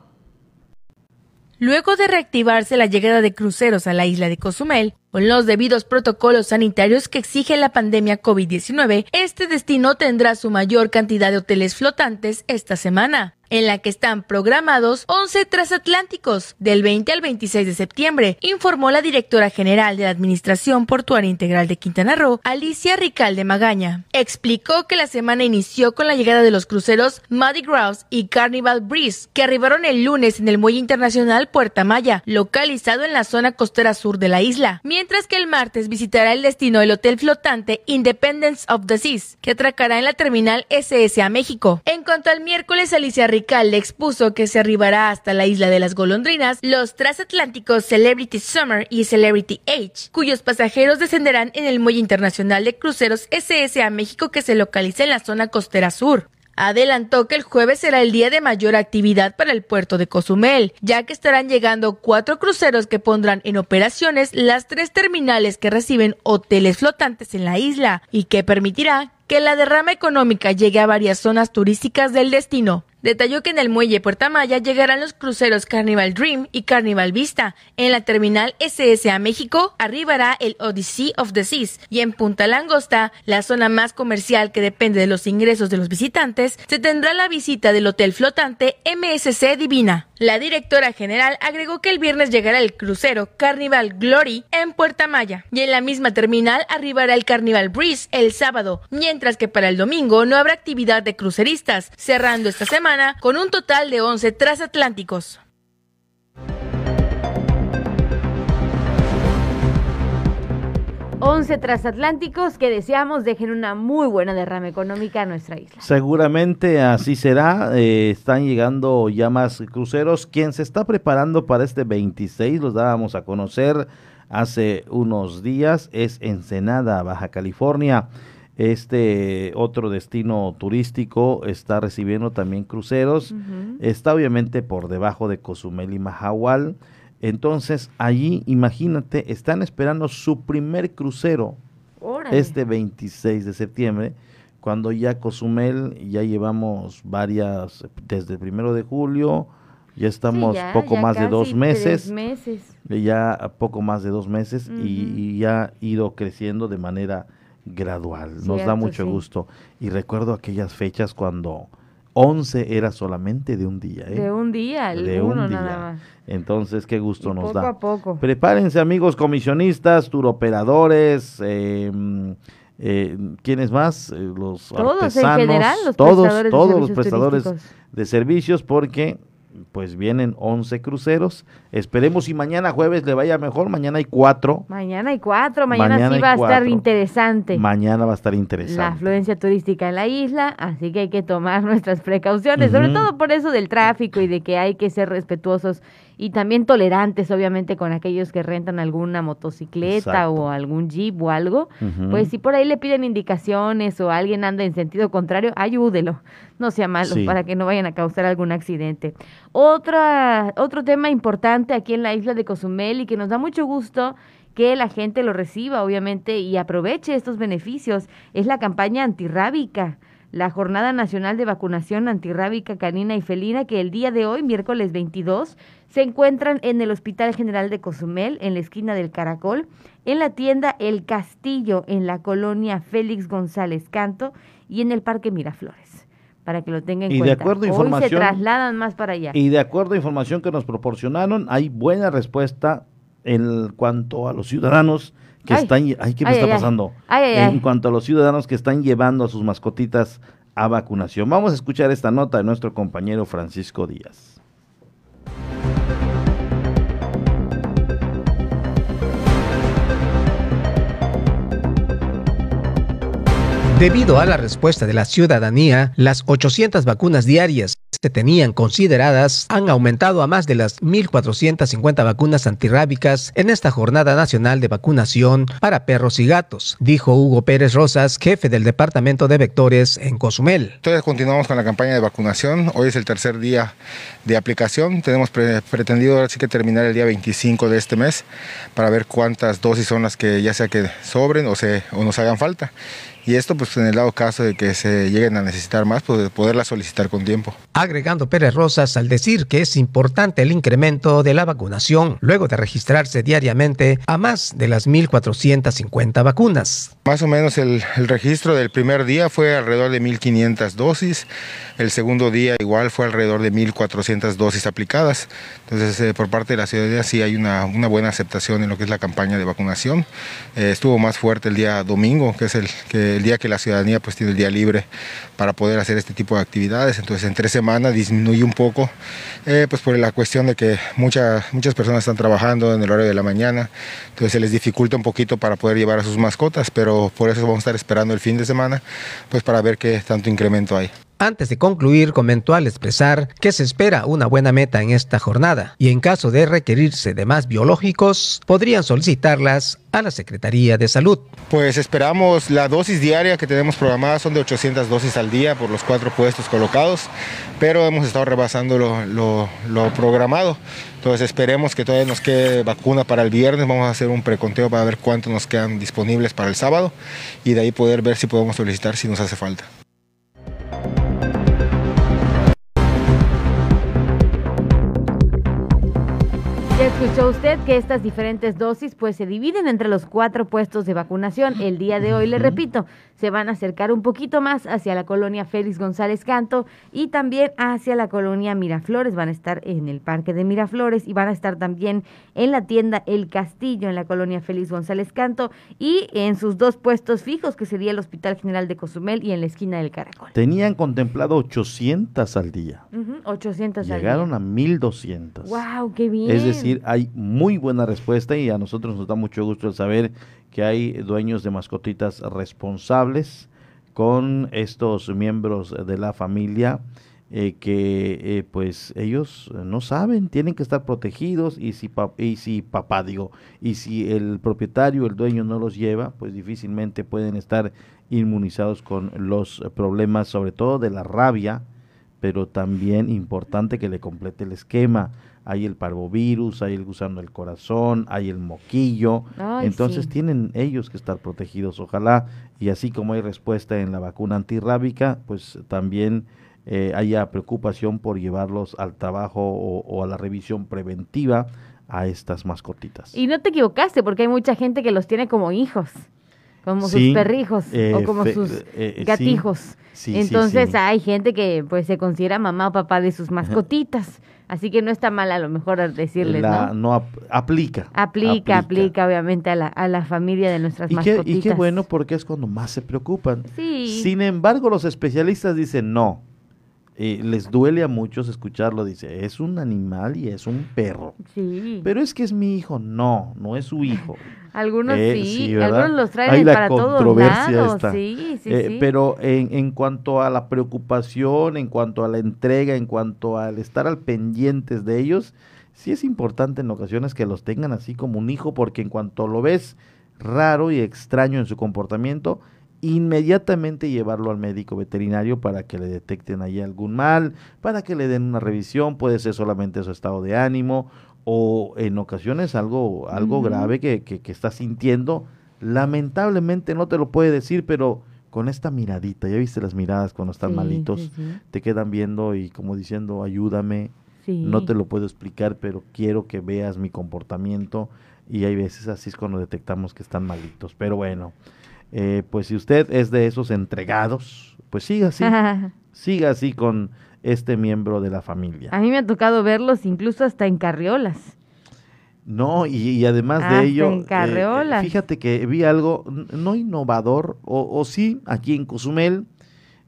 Luego de reactivarse la llegada de cruceros a la isla de Cozumel, con los debidos protocolos sanitarios que exige la pandemia COVID-19, este destino tendrá su mayor cantidad de hoteles flotantes esta semana, en la que están programados 11 transatlánticos del 20 al 26 de septiembre, informó la directora general de la Administración Portuaria Integral de Quintana Roo, Alicia Ricalde Magaña. Explicó que la semana inició con la llegada de los cruceros Muddy Grouse y Carnival Breeze, que arribaron el lunes en el Muelle Internacional Puerta Maya, localizado en la zona costera sur de la isla, que el martes visitará el destino el hotel flotante Independence of the Seas, que atracará en la terminal SSA México. En cuanto al miércoles, Alicia Ricalde expuso que se arribará hasta la isla de las golondrinas los transatlánticos Celebrity Summer y Celebrity Age, cuyos pasajeros descenderán en el Muelle Internacional de Cruceros SSA México que se localiza en la zona costera sur. Adelantó que el jueves será el día de mayor actividad para el puerto de Cozumel, ya que estarán llegando cuatro cruceros que pondrán en operaciones las tres terminales que reciben hoteles flotantes en la isla y que permitirá que la derrama económica llegue a varias zonas turísticas del destino. Detalló que en el muelle Puerta Maya llegarán los cruceros Carnival Dream y Carnival Vista. En la terminal SSA México arribará el Odyssey of the Seas y en Punta Langosta, la zona más comercial que depende de los ingresos de los visitantes, se tendrá la visita del hotel flotante MSC Divina. La directora general agregó que el viernes llegará el crucero Carnival Glory en Puerta Maya y en la misma terminal arribará el Carnival Breeze el sábado, mientras que para el domingo no habrá actividad de cruceristas, cerrando esta semana con un total de 11 transatlánticos. 11 transatlánticos que deseamos dejen una muy buena derrama económica a nuestra isla. Seguramente así será. eh, están llegando ya más cruceros. Quien se está preparando para este 26, los dábamos a conocer hace unos días, es Ensenada, Baja California. Este otro destino turístico está recibiendo también cruceros. Está obviamente por debajo de Cozumel y Mahahual. Entonces, allí, imagínate, están esperando su primer crucero Órale. este 26 de septiembre, cuando ya Cozumel, ya llevamos varias, desde el primero de julio, ya estamos Sí, ya, poco ya más de dos meses, ya poco más de dos meses y, y ya ha ido creciendo de manera gradual. Nos da mucho sí. gusto. Y recuerdo aquellas fechas cuando 11 era solamente de un día. ¿eh? De un día, el De uno un día. nada más. Entonces, qué gusto Y nos poco da. a poco. Prepárense, amigos comisionistas, turoperadores, eh, eh, ¿quiénes más? Eh, los Todos en artesanos, general, los todos, prestadores todos los prestadores de servicios, porque pues vienen 11 cruceros. Esperemos si mañana jueves le vaya mejor, mañana hay cuatro. Mañana hay cuatro, mañana, Mañana sí va a estar interesante. Mañana va a estar la interesante. afluencia turística en la isla, así que hay que tomar nuestras precauciones, sobre todo por eso del tráfico y de que hay que ser respetuosos y también tolerantes, obviamente, con aquellos que rentan alguna motocicleta Exacto. o algún jeep o algo. Pues si por ahí le piden indicaciones o alguien anda en sentido contrario, ayúdelo, no sea malo, Sí. para que no vayan a causar algún accidente. Otra, otro tema importante aquí en la isla de Cozumel y que nos da mucho gusto que la gente lo reciba, obviamente, y aproveche estos beneficios, es la campaña antirrábica, la Jornada Nacional de Vacunación Antirrábica Canina y Felina, que el día de hoy, miércoles 22, se encuentran en el Hospital General de Cozumel, en la esquina del Caracol, en la tienda El Castillo, en la colonia Félix González Canto y en el Parque Miraflores, para que lo tengan en Y de cuenta. acuerdo a Hoy se información- trasladan más para allá. Y de acuerdo a información que nos proporcionaron, hay buena respuesta en cuanto a los ciudadanos que Ay. están... Ay, ¿qué me Ay, está pasando? Ay, ay, en ay. cuanto a los ciudadanos que están llevando a sus mascotitas a vacunación. Vamos a escuchar esta nota de nuestro compañero Francisco Díaz. Debido a la respuesta de la ciudadanía, las 800 vacunas diarias se tenían consideradas han aumentado a más de las 1.450 vacunas antirrábicas en esta jornada nacional de vacunación para perros y gatos, dijo Hugo Pérez Rosas, jefe del Departamento de Vectores en Cozumel. Entonces continuamos con la campaña de vacunación. Hoy es el tercer día de aplicación. Tenemos pre- pretendido ahora sí que terminar el día 25 de este mes para ver cuántas dosis son las que ya sea que sobren o, se, o nos hagan falta. Y esto pues en el dado caso de que se lleguen a necesitar más, pues poderla solicitar con tiempo. Agregando Pérez Rosas al decir que es importante el incremento de la vacunación luego de registrarse diariamente a más de las 1.450 vacunas. Más o menos el, el registro del primer día fue alrededor de 1.500 dosis, el segundo día igual fue alrededor de 1.400 dosis aplicadas. Entonces eh, por parte de la ciudadanía sí hay una, una buena aceptación en lo que es la campaña de vacunación. Eh, estuvo más fuerte el día domingo, que es el, que el día que la ciudadanía pues tiene el día libre para poder hacer este tipo de actividades. Entonces en tres semanas disminuye un poco, eh, pues por la cuestión de que muchas muchas personas están trabajando en el horario de la mañana, entonces se les dificulta un poquito para poder llevar a sus mascotas, pero por eso vamos a estar esperando el fin de semana, pues para ver qué tanto incremento hay. Antes de concluir, comentó al expresar que se espera una buena meta en esta jornada y en caso de requerirse de más biológicos, podrían solicitarlas a la Secretaría de Salud. Pues esperamos la dosis diaria que tenemos programada son de 800 dosis al día por los cuatro puestos colocados, pero hemos estado rebasando lo, lo- programado. Entonces esperemos que todavía nos quede vacuna para el viernes. Vamos a hacer un preconteo para ver cuántos nos quedan disponibles para el sábado y de ahí poder ver si podemos solicitar si nos hace falta. Ya escuchó usted que estas diferentes dosis pues se dividen entre los cuatro puestos de vacunación. El día de hoy, le repito, se van a acercar un poquito más hacia la colonia Félix González Canto y también hacia la colonia Miraflores. Van a estar en el parque de Miraflores y van a estar también en la tienda El Castillo en la colonia Félix González Canto y en sus dos puestos fijos que sería el Hospital General de Cozumel y en la esquina del Caracol. Tenían contemplado 800 al día. Ujú, 800 al Llegaron día. a 1200. ¡Wow! ¡Qué bien! Es decir, hay muy buena respuesta y a nosotros nos da mucho gusto el saber que hay dueños de mascotitas responsables con estos miembros de la familia eh, que eh, pues ellos no saben, tienen que estar protegidos y si, y si papá digo, y si el propietario, el dueño no los lleva, pues difícilmente pueden estar inmunizados con los problemas, sobre todo de la rabia, pero también importante que le complete el esquema. Hay el parvovirus, hay el gusano del corazón, hay el moquillo. Ay, Entonces sí. tienen ellos que estar protegidos, ojalá. Y así como hay respuesta en la vacuna antirrábica, pues también eh, haya preocupación por llevarlos al trabajo o, o a la revisión preventiva a estas mascotitas. Y no te equivocaste, porque hay mucha gente que los tiene como hijos, como Sí, sus perrijos eh, o como fe- sus eh, eh, gatijos. sí, sí, Entonces hay gente que pues se considera mamá o papá de sus mascotitas. Así que no está mal a lo mejor decirles, La- ¿no? ap- aplica. Aplica, aplica, obviamente a la, a la familia de nuestras Y qué, mascotitas. y qué bueno porque es cuando más se preocupan. Sí. Sin embargo, los especialistas dicen no. Eh, les duele a muchos escucharlo. Dice, es un animal y es un perro. Sí. Pero es que es mi hijo. No, no es su hijo. Algunos Eh, sí, ¿verdad? algunos los traen Hay la para todos controversia lados. esta. Sí, sí, Eh, sí. Pero en, en cuanto a la preocupación, en cuanto a la entrega, en cuanto al estar al pendientes de ellos, sí es importante en ocasiones que los tengan así como un hijo, porque en cuanto lo ves raro y extraño en su comportamiento, inmediatamente llevarlo al médico veterinario para que le detecten ahí algún mal, para que le den una revisión, puede ser solamente su estado de ánimo o en ocasiones algo, algo grave que, que, que está sintiendo. Lamentablemente no te lo puede decir, pero con esta miradita, ya viste las miradas cuando están Sí, malitos, sí, sí. te quedan viendo y como diciendo, ayúdame, no te lo puedo explicar, pero quiero que veas mi comportamiento y hay veces así es cuando detectamos que están malitos. Pero bueno, eh, pues si usted es de esos entregados, pues siga así, siga así con este miembro de la familia. A mí me ha tocado verlos incluso hasta en carriolas. No, y, y además Hasta de ello, en eh, carreolas. fíjate que vi algo no innovador, o, o sí, aquí en Cozumel,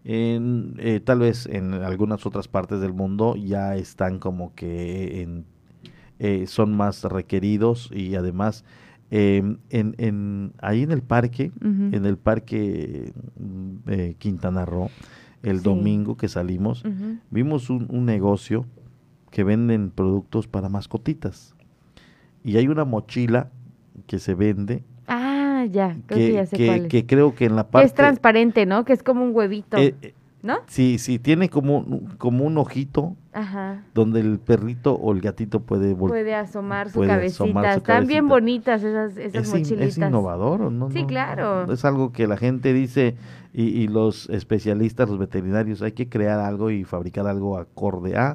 en, eh, tal vez en algunas otras partes del mundo ya están como que en, eh, son más requeridos y además eh, en, en, ahí en el parque, en el parque mm, eh, Quintana Roo, el Sí. domingo que salimos, vimos un, un negocio que venden productos para mascotitas. Y hay una mochila que se vende Ah, ya, creo que, que, ya sé que- cuál es. que creo que en la parte... es transparente, ¿no? Que es como un huevito, eh, ¿no? sí, sí, tiene como, un- como un ojito Ajá. donde el perrito o el gatito puede. Puede asomar su puede cabecita. asomar su Están bien bonitas esas, esas es, in- mochilitas. es innovador, ¿o ¿no? Sí, No, claro. Es algo que la gente dice y, y los especialistas, los veterinarios, hay que crear algo y fabricar algo acorde a.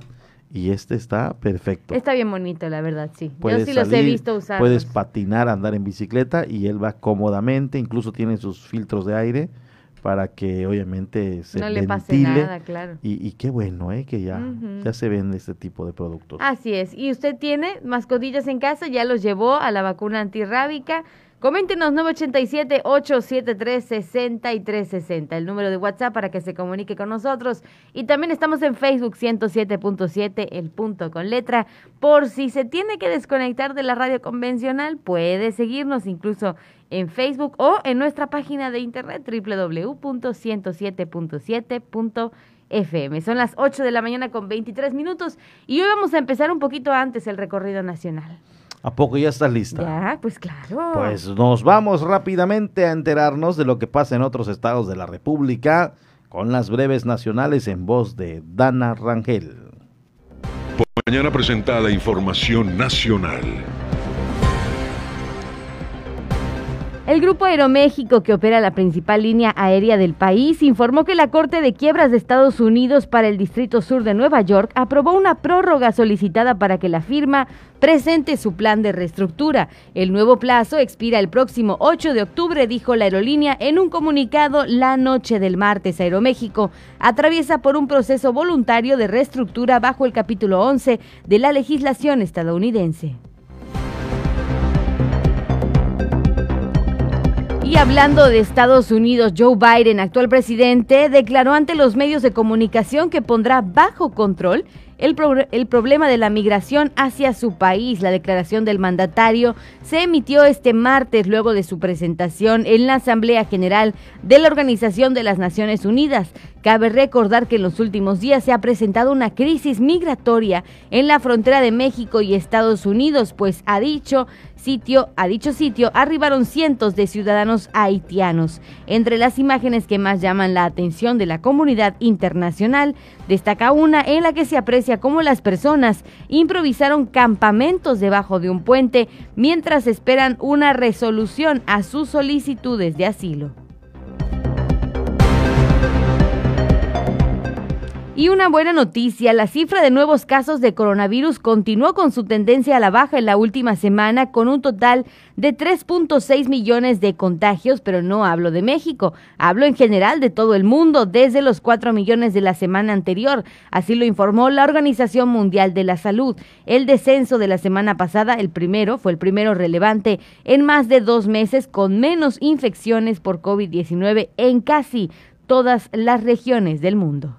Y este está perfecto. Está bien bonito, la verdad, sí. Puedes Yo sí los he visto usar. Puedes patinar, andar en bicicleta y él va cómodamente, incluso tiene sus filtros de aire para que obviamente se No le pase nada, claro. Y, y qué bueno, ¿eh? Que ya, ya se vende este tipo de productos. Así es. ¿Y usted tiene mascotillas en casa? ¿Ya los llevó a la vacuna antirrábica? Coméntenos 987-873-6360, el número de WhatsApp para que se comunique con nosotros. Y también estamos en Facebook 107.7, el punto con letra. Por si se tiene que desconectar de la radio convencional, puede seguirnos incluso en Facebook o en nuestra página de internet www.107.7.fm. Son las 8 de la mañana con 23 minutos y hoy vamos a empezar un poquito antes el recorrido nacional. ¿A poco ya estás lista? Ya, pues claro. Pues nos vamos rápidamente a enterarnos de lo que pasa en otros estados de la República con las breves nacionales en voz de Dana Rangel. Por mañana presentada información nacional. El Grupo Aeroméxico, que opera la principal línea aérea del país, informó que la Corte de Quiebras de Estados Unidos para el Distrito Sur de Nueva York aprobó una prórroga solicitada para que la firma presente su plan de reestructura. El nuevo plazo expira el próximo 8 de octubre, dijo la aerolínea en un comunicado la noche del martes. Aeroméxico atraviesa por un proceso voluntario de reestructura bajo el capítulo 11 de la legislación estadounidense. Hablando de Estados Unidos, Joe Biden, actual presidente, declaró ante los medios de comunicación que pondrá bajo control el, pro- el problema de la migración hacia su país. La declaración del mandatario se emitió este martes luego de su presentación en la Asamblea General de la Organización de las Naciones Unidas. Cabe recordar que en los últimos días se ha presentado una crisis migratoria en la frontera de México y Estados Unidos, pues ha dicho sitio, a dicho sitio arribaron cientos de ciudadanos haitianos. Entre las imágenes que más llaman la atención de la comunidad internacional, destaca una en la que se aprecia cómo las personas improvisaron campamentos debajo de un puente mientras esperan una resolución a sus solicitudes de asilo. Y una buena noticia, la cifra de nuevos casos de coronavirus continuó con su tendencia a la baja en la última semana con un total de 3.6 millones de contagios, pero no hablo de México, hablo en general de todo el mundo, desde los 4 millones de la semana anterior. Así lo informó la Organización Mundial de la Salud. El descenso de la semana pasada, el primero, fue el primero relevante en más de dos meses con menos infecciones por COVID-19 en casi todas las regiones del mundo.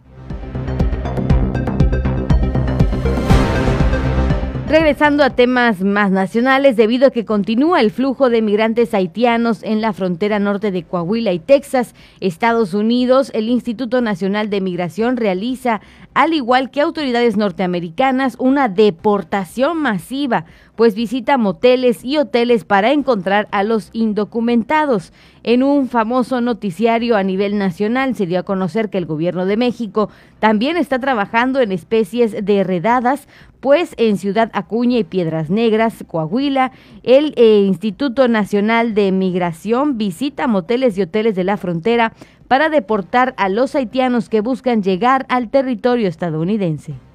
Regresando a temas más nacionales, debido a que continúa el flujo de migrantes haitianos en la frontera norte de Coahuila y Texas, Estados Unidos, el Instituto Nacional de Migración realiza, al igual que autoridades norteamericanas, una deportación masiva pues visita moteles y hoteles para encontrar a los indocumentados. En un famoso noticiario a nivel nacional se dio a conocer que el gobierno de México también está trabajando en especies de redadas, pues en Ciudad Acuña y Piedras Negras, Coahuila, el eh, Instituto Nacional de Migración visita moteles y hoteles de la frontera para deportar a los haitianos que buscan llegar al territorio estadounidense.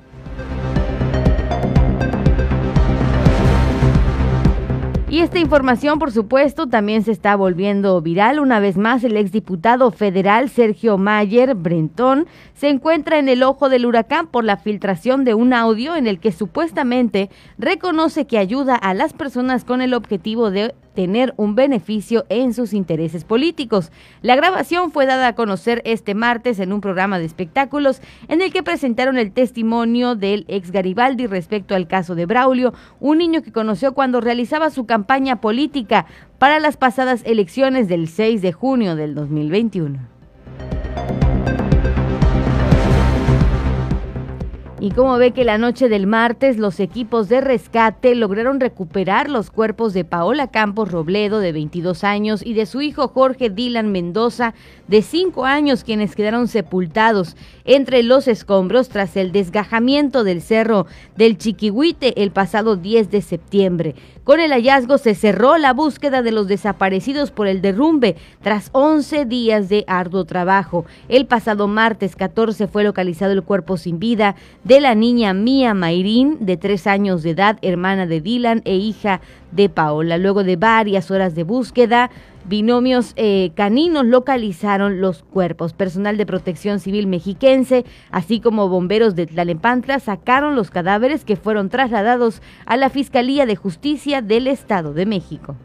Y esta información, por supuesto, también se está volviendo viral. Una vez más, el exdiputado federal Sergio Mayer Brentón se encuentra en el ojo del huracán por la filtración de un audio en el que supuestamente reconoce que ayuda a las personas con el objetivo de tener un beneficio en sus intereses políticos. La grabación fue dada a conocer este martes en un programa de espectáculos en el que presentaron el testimonio del ex Garibaldi respecto al caso de Braulio, un niño que conoció cuando realizaba su campaña política para las pasadas elecciones del 6 de junio del 2021. Y como ve que la noche del martes los equipos de rescate lograron recuperar los cuerpos de Paola Campos Robledo, de 22 años, y de su hijo Jorge Dylan Mendoza, de 5 años, quienes quedaron sepultados entre los escombros tras el desgajamiento del cerro del Chiquihuite el pasado 10 de septiembre. Con el hallazgo se cerró la búsqueda de los desaparecidos por el derrumbe tras 11 días de arduo trabajo. El pasado martes 14 fue localizado el cuerpo sin vida de la niña Mía Mayrín, de 3 años de edad, hermana de Dylan e hija de Paola. Luego de varias horas de búsqueda, binomios eh, caninos localizaron los cuerpos. Personal de protección civil mexiquense, así como bomberos de Tlalempantla, sacaron los cadáveres que fueron trasladados a la Fiscalía de Justicia del Estado de México.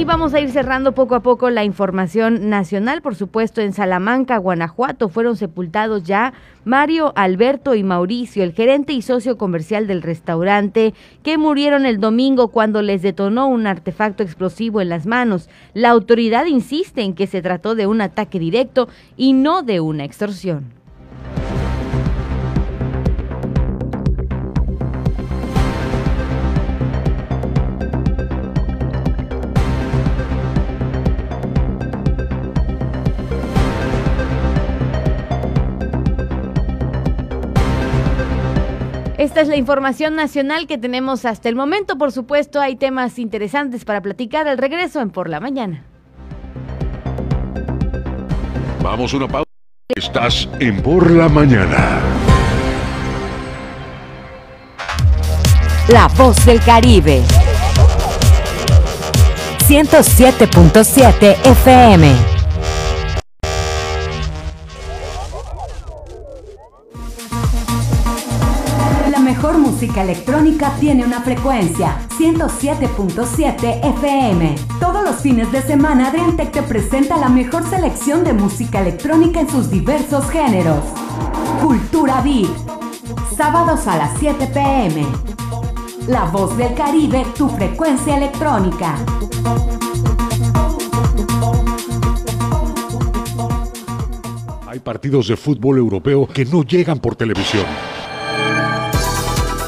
Y vamos a ir cerrando poco a poco la información nacional. Por supuesto, en Salamanca, Guanajuato, fueron sepultados ya Mario, Alberto y Mauricio, el gerente y socio comercial del restaurante, que murieron el domingo cuando les detonó un artefacto explosivo en las manos. La autoridad insiste en que se trató de un ataque directo y no de una extorsión. Esta es la información nacional que tenemos hasta el momento. Por supuesto, hay temas interesantes para platicar al regreso en Por la Mañana. Vamos una pausa. Estás en Por la Mañana. La voz del Caribe. 107.7 FM. Música electrónica tiene una frecuencia 107.7 FM. Todos los fines de semana Adriantec te presenta la mejor selección de música electrónica en sus diversos géneros. Cultura Beat. Sábados a las 7 pm. La voz del Caribe, tu frecuencia electrónica. Hay partidos de fútbol europeo que no llegan por televisión.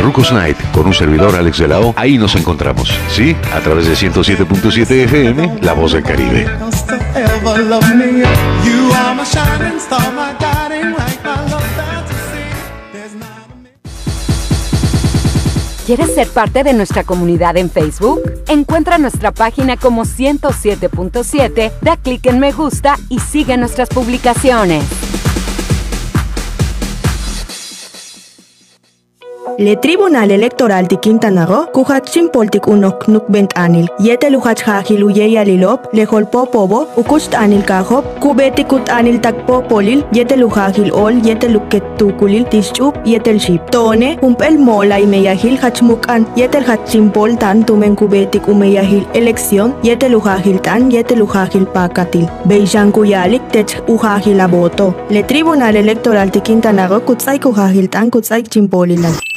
Rucos Night, con un servidor Alex de la. Ahí nos encontramos, ¿sí? A través de 107.7 FM, La Voz del Caribe. ¿Quieres ser parte de nuestra comunidad en Facebook? Encuentra nuestra página como 107.7, da clic en me gusta y sigue nuestras publicaciones. Le Tribunal Electoral de Quintana Roo, kuhat simpoltik unok nukbent anil, yete luhat hajil uye alilop, le holpo pobo, ukust anil kahop, kubeti kut anil takpo polil, yete luhajil ol, yete luket tukulil tischup, yetel ship. Tone, umpel mola y meyahil hachmukan, yetel hat simpol tan tumen kubetik umeyahil elección, yete luhajil tan, yete luhajil pakatil. Beishan kuyalik tech uhajil aboto. Le Tribunal Electoral de Quintana Roo, kutsay kuhajil tan, kutsay chimpolilan.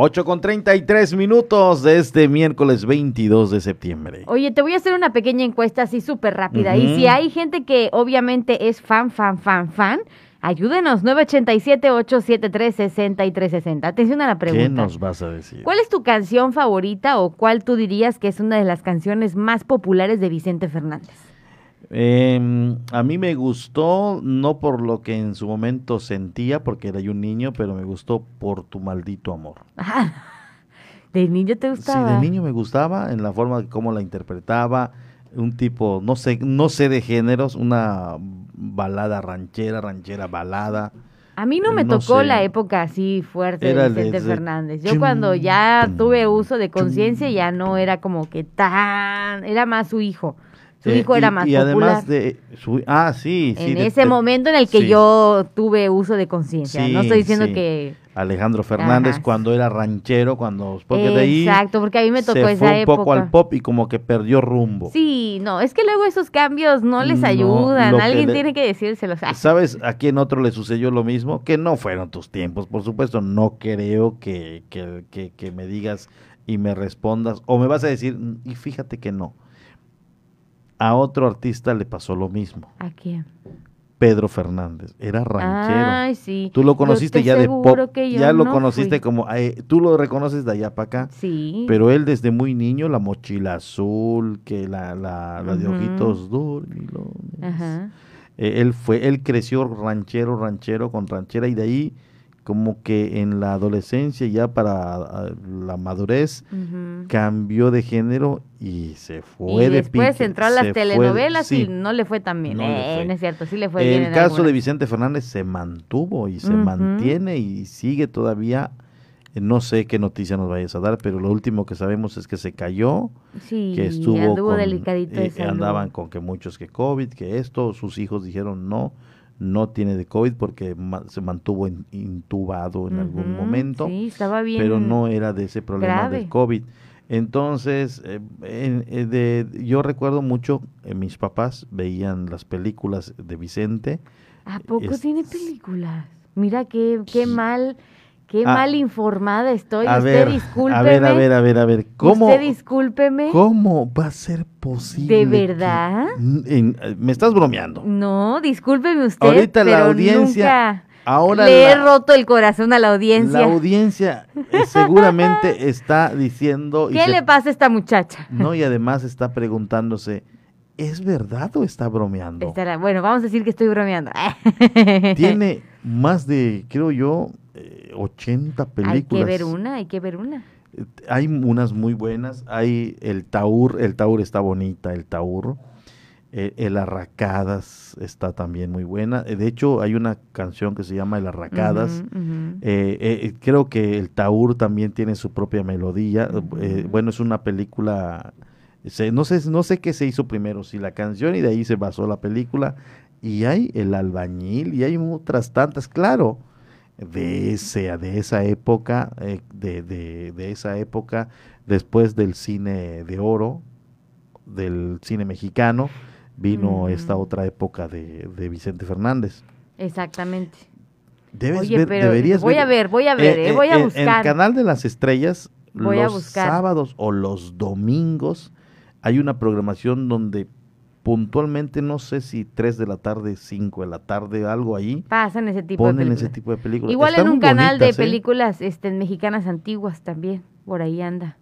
8 con 33 minutos de este miércoles 22 de septiembre. Oye, te voy a hacer una pequeña encuesta así súper rápida. Y si hay gente que obviamente es fan, fan, fan, fan, ayúdenos. 987-873-6360. Atención a la pregunta. ¿Qué nos vas a decir? ¿Cuál es tu canción favorita o cuál tú dirías que es una de las canciones más populares de Vicente Fernández? Eh, a mí me gustó, no por lo que en su momento sentía, porque era yo un niño, pero me gustó por tu maldito amor. ¿De niño te gustaba? Sí, de niño me gustaba, en la forma de cómo la interpretaba, un tipo, no sé, no sé de géneros, una balada ranchera, ranchera balada. A mí no me tocó la época así fuerte de Vicente Fernández. Yo cuando ya tuve uso de conciencia ya no era como que tan, era más su hijo. Su hijo era más y popular. además de su, ah sí en sí, ese momento en el que yo tuve uso de conciencia no estoy diciendo sí. que Alejandro Fernández Ajá, cuando era ranchero cuando porque de ahí exacto porque a mí me tocó se esa fue un época poco al pop y como que perdió rumbo sí no es que luego esos cambios no les No, ayudan lo que alguien le- tiene que decírselos Ah, ¿Sabes a quién otro le sucedió lo mismo? Que no fueron tus tiempos, por supuesto. No creo que, que, que- que me digas y me respondas. O me vas a decir, "Mm, y fíjate que no. A otro artista le pasó lo mismo. ¿a quién? Pedro Fernández. Era ranchero. Ay, sí. Tú lo conociste te ya de pop. Ya lo no conociste fui. como. eh, tú lo reconoces de allá para acá. Sí. Pero él desde muy niño, la mochila azul, que la, la, la de Ujú. ojitos dormilones. Ajá. Eh, él fue, él creció ranchero, ranchero con ranchera y de ahí como que en la adolescencia ya para ah, la madurez cambió de género y se fue y de después pique, entró a las fue telenovelas sí. y no le fue tan bien. No eh, fue. no es cierto, sí le fue bien. El caso de. Vicente Fernández se mantuvo y se mantiene y sigue todavía. Eh, No sé qué noticia nos vayas a dar, pero lo último que sabemos es que se cayó, Sí, que estuvo anduvo con- delicadito de eh, andaban con que muchos que COVID, que esto, sus hijos dijeron no, no tiene de COVID porque ma- se mantuvo in- intubado en algún momento, sí, estaba bien pero no era de ese problema del COVID. Entonces, eh, eh, de, yo recuerdo mucho, eh, mis papás veían las películas de Vicente, ¿A poco Es- tiene películas? Mira qué, qué mal Qué Ah. mal informada estoy. A Usted ver, discúlpeme. a ver, a ver, a ver, a ver. ¿Cómo, Usted discúlpeme. ¿Cómo va a ser posible? ¿De verdad? En- eh, me estás bromeando. No, discúlpeme usted. Ahorita la audiencia- nunca ahora le he la- roto el corazón a la audiencia. La audiencia eh, seguramente está diciendo. y ¿Qué se- le pasa a esta muchacha? No, y además está preguntándose: ¿es verdad o está bromeando? Estará- bueno, vamos a decir que estoy bromeando. Tiene más de, creo yo, 80 películas. Hay que ver una, hay que ver una. Hay unas muy buenas. Hay el Taur, el Taur está bonita, el Taur. Eh, el Arracadas está también muy buena. Eh, De hecho, hay una canción que se llama El Arracadas. Eh, eh, creo que el Taur también tiene su propia melodía. Eh, bueno, es una película. se- no, sé, no sé qué se hizo primero, si la canción y de ahí se basó la película. Y hay el albañil y hay otras tantas, claro, de, ese, de esa época, eh, de, de- de esa época, después del cine de oro, del cine mexicano, vino esta otra época de, de Vicente Fernández. Exactamente. Debes Oye, ver- pero deberías voy a ver, voy a ver, eh, voy a en- En buscar. el canal de las estrellas, Voy los buscar. sábados o los domingos, hay una programación donde puntualmente, no sé si 3 de la tarde, 5 de la tarde, algo ahí, Pasan ese tipo de ponen películas. ese tipo de películas. Igual Están en un canal de ¿eh? películas este, mexicanas antiguas también, por ahí anda.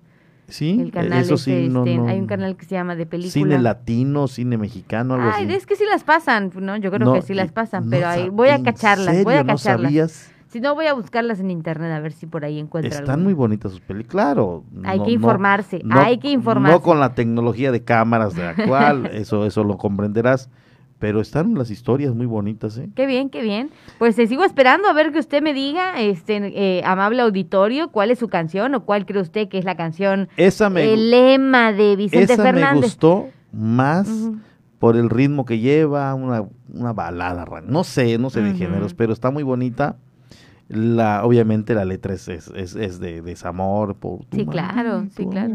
Sí, El canal eso sí, no, este, no. hay un canal que se llama de películas. Cine latino, cine mexicano, algo Ay, así. es que sí las pasan, ¿no? Yo creo No, que sí las pasan, pero ahí voy a ¿en cacharlas, voy a serio no cacharlas. sabías? Si no, voy a buscarlas en internet a ver si por ahí encuentro Están alguna. muy bonitas sus películas, claro. Hay no- que informarse, no- hay que informarse. No con la tecnología de cámaras de actual, eso, eso lo comprenderás, pero están las historias muy bonitas, ¿eh? Qué bien, qué bien. Pues te sigo esperando a ver que usted me diga, este eh, amable auditorio, cuál es su canción o cuál cree usted que es la canción, Esa me, el lema de Vicente esa me Fernández. gustó más por el ritmo que lleva, una, una balada, no sé, no sé de Ujú. géneros, pero está muy bonita. La, obviamente la letra es, es, es, es de desamor por tu Sí, claro, sí, claro.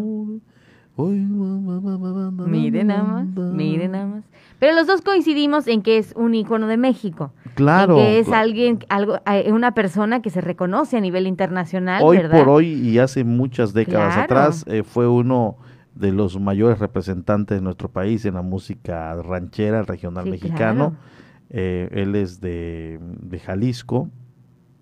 Mire Mire nada más, mire nada más. Pero los dos coincidimos en que es un ícono de México. Claro. En que es alguien, algo, eh, una persona que se reconoce a nivel internacional, hoy ¿verdad? por hoy y hace muchas décadas Claro. atrás eh, fue uno de los mayores representantes de nuestro país en la música ranchera, regional Sí, mexicano. claro. Eh, él es de, de Jalisco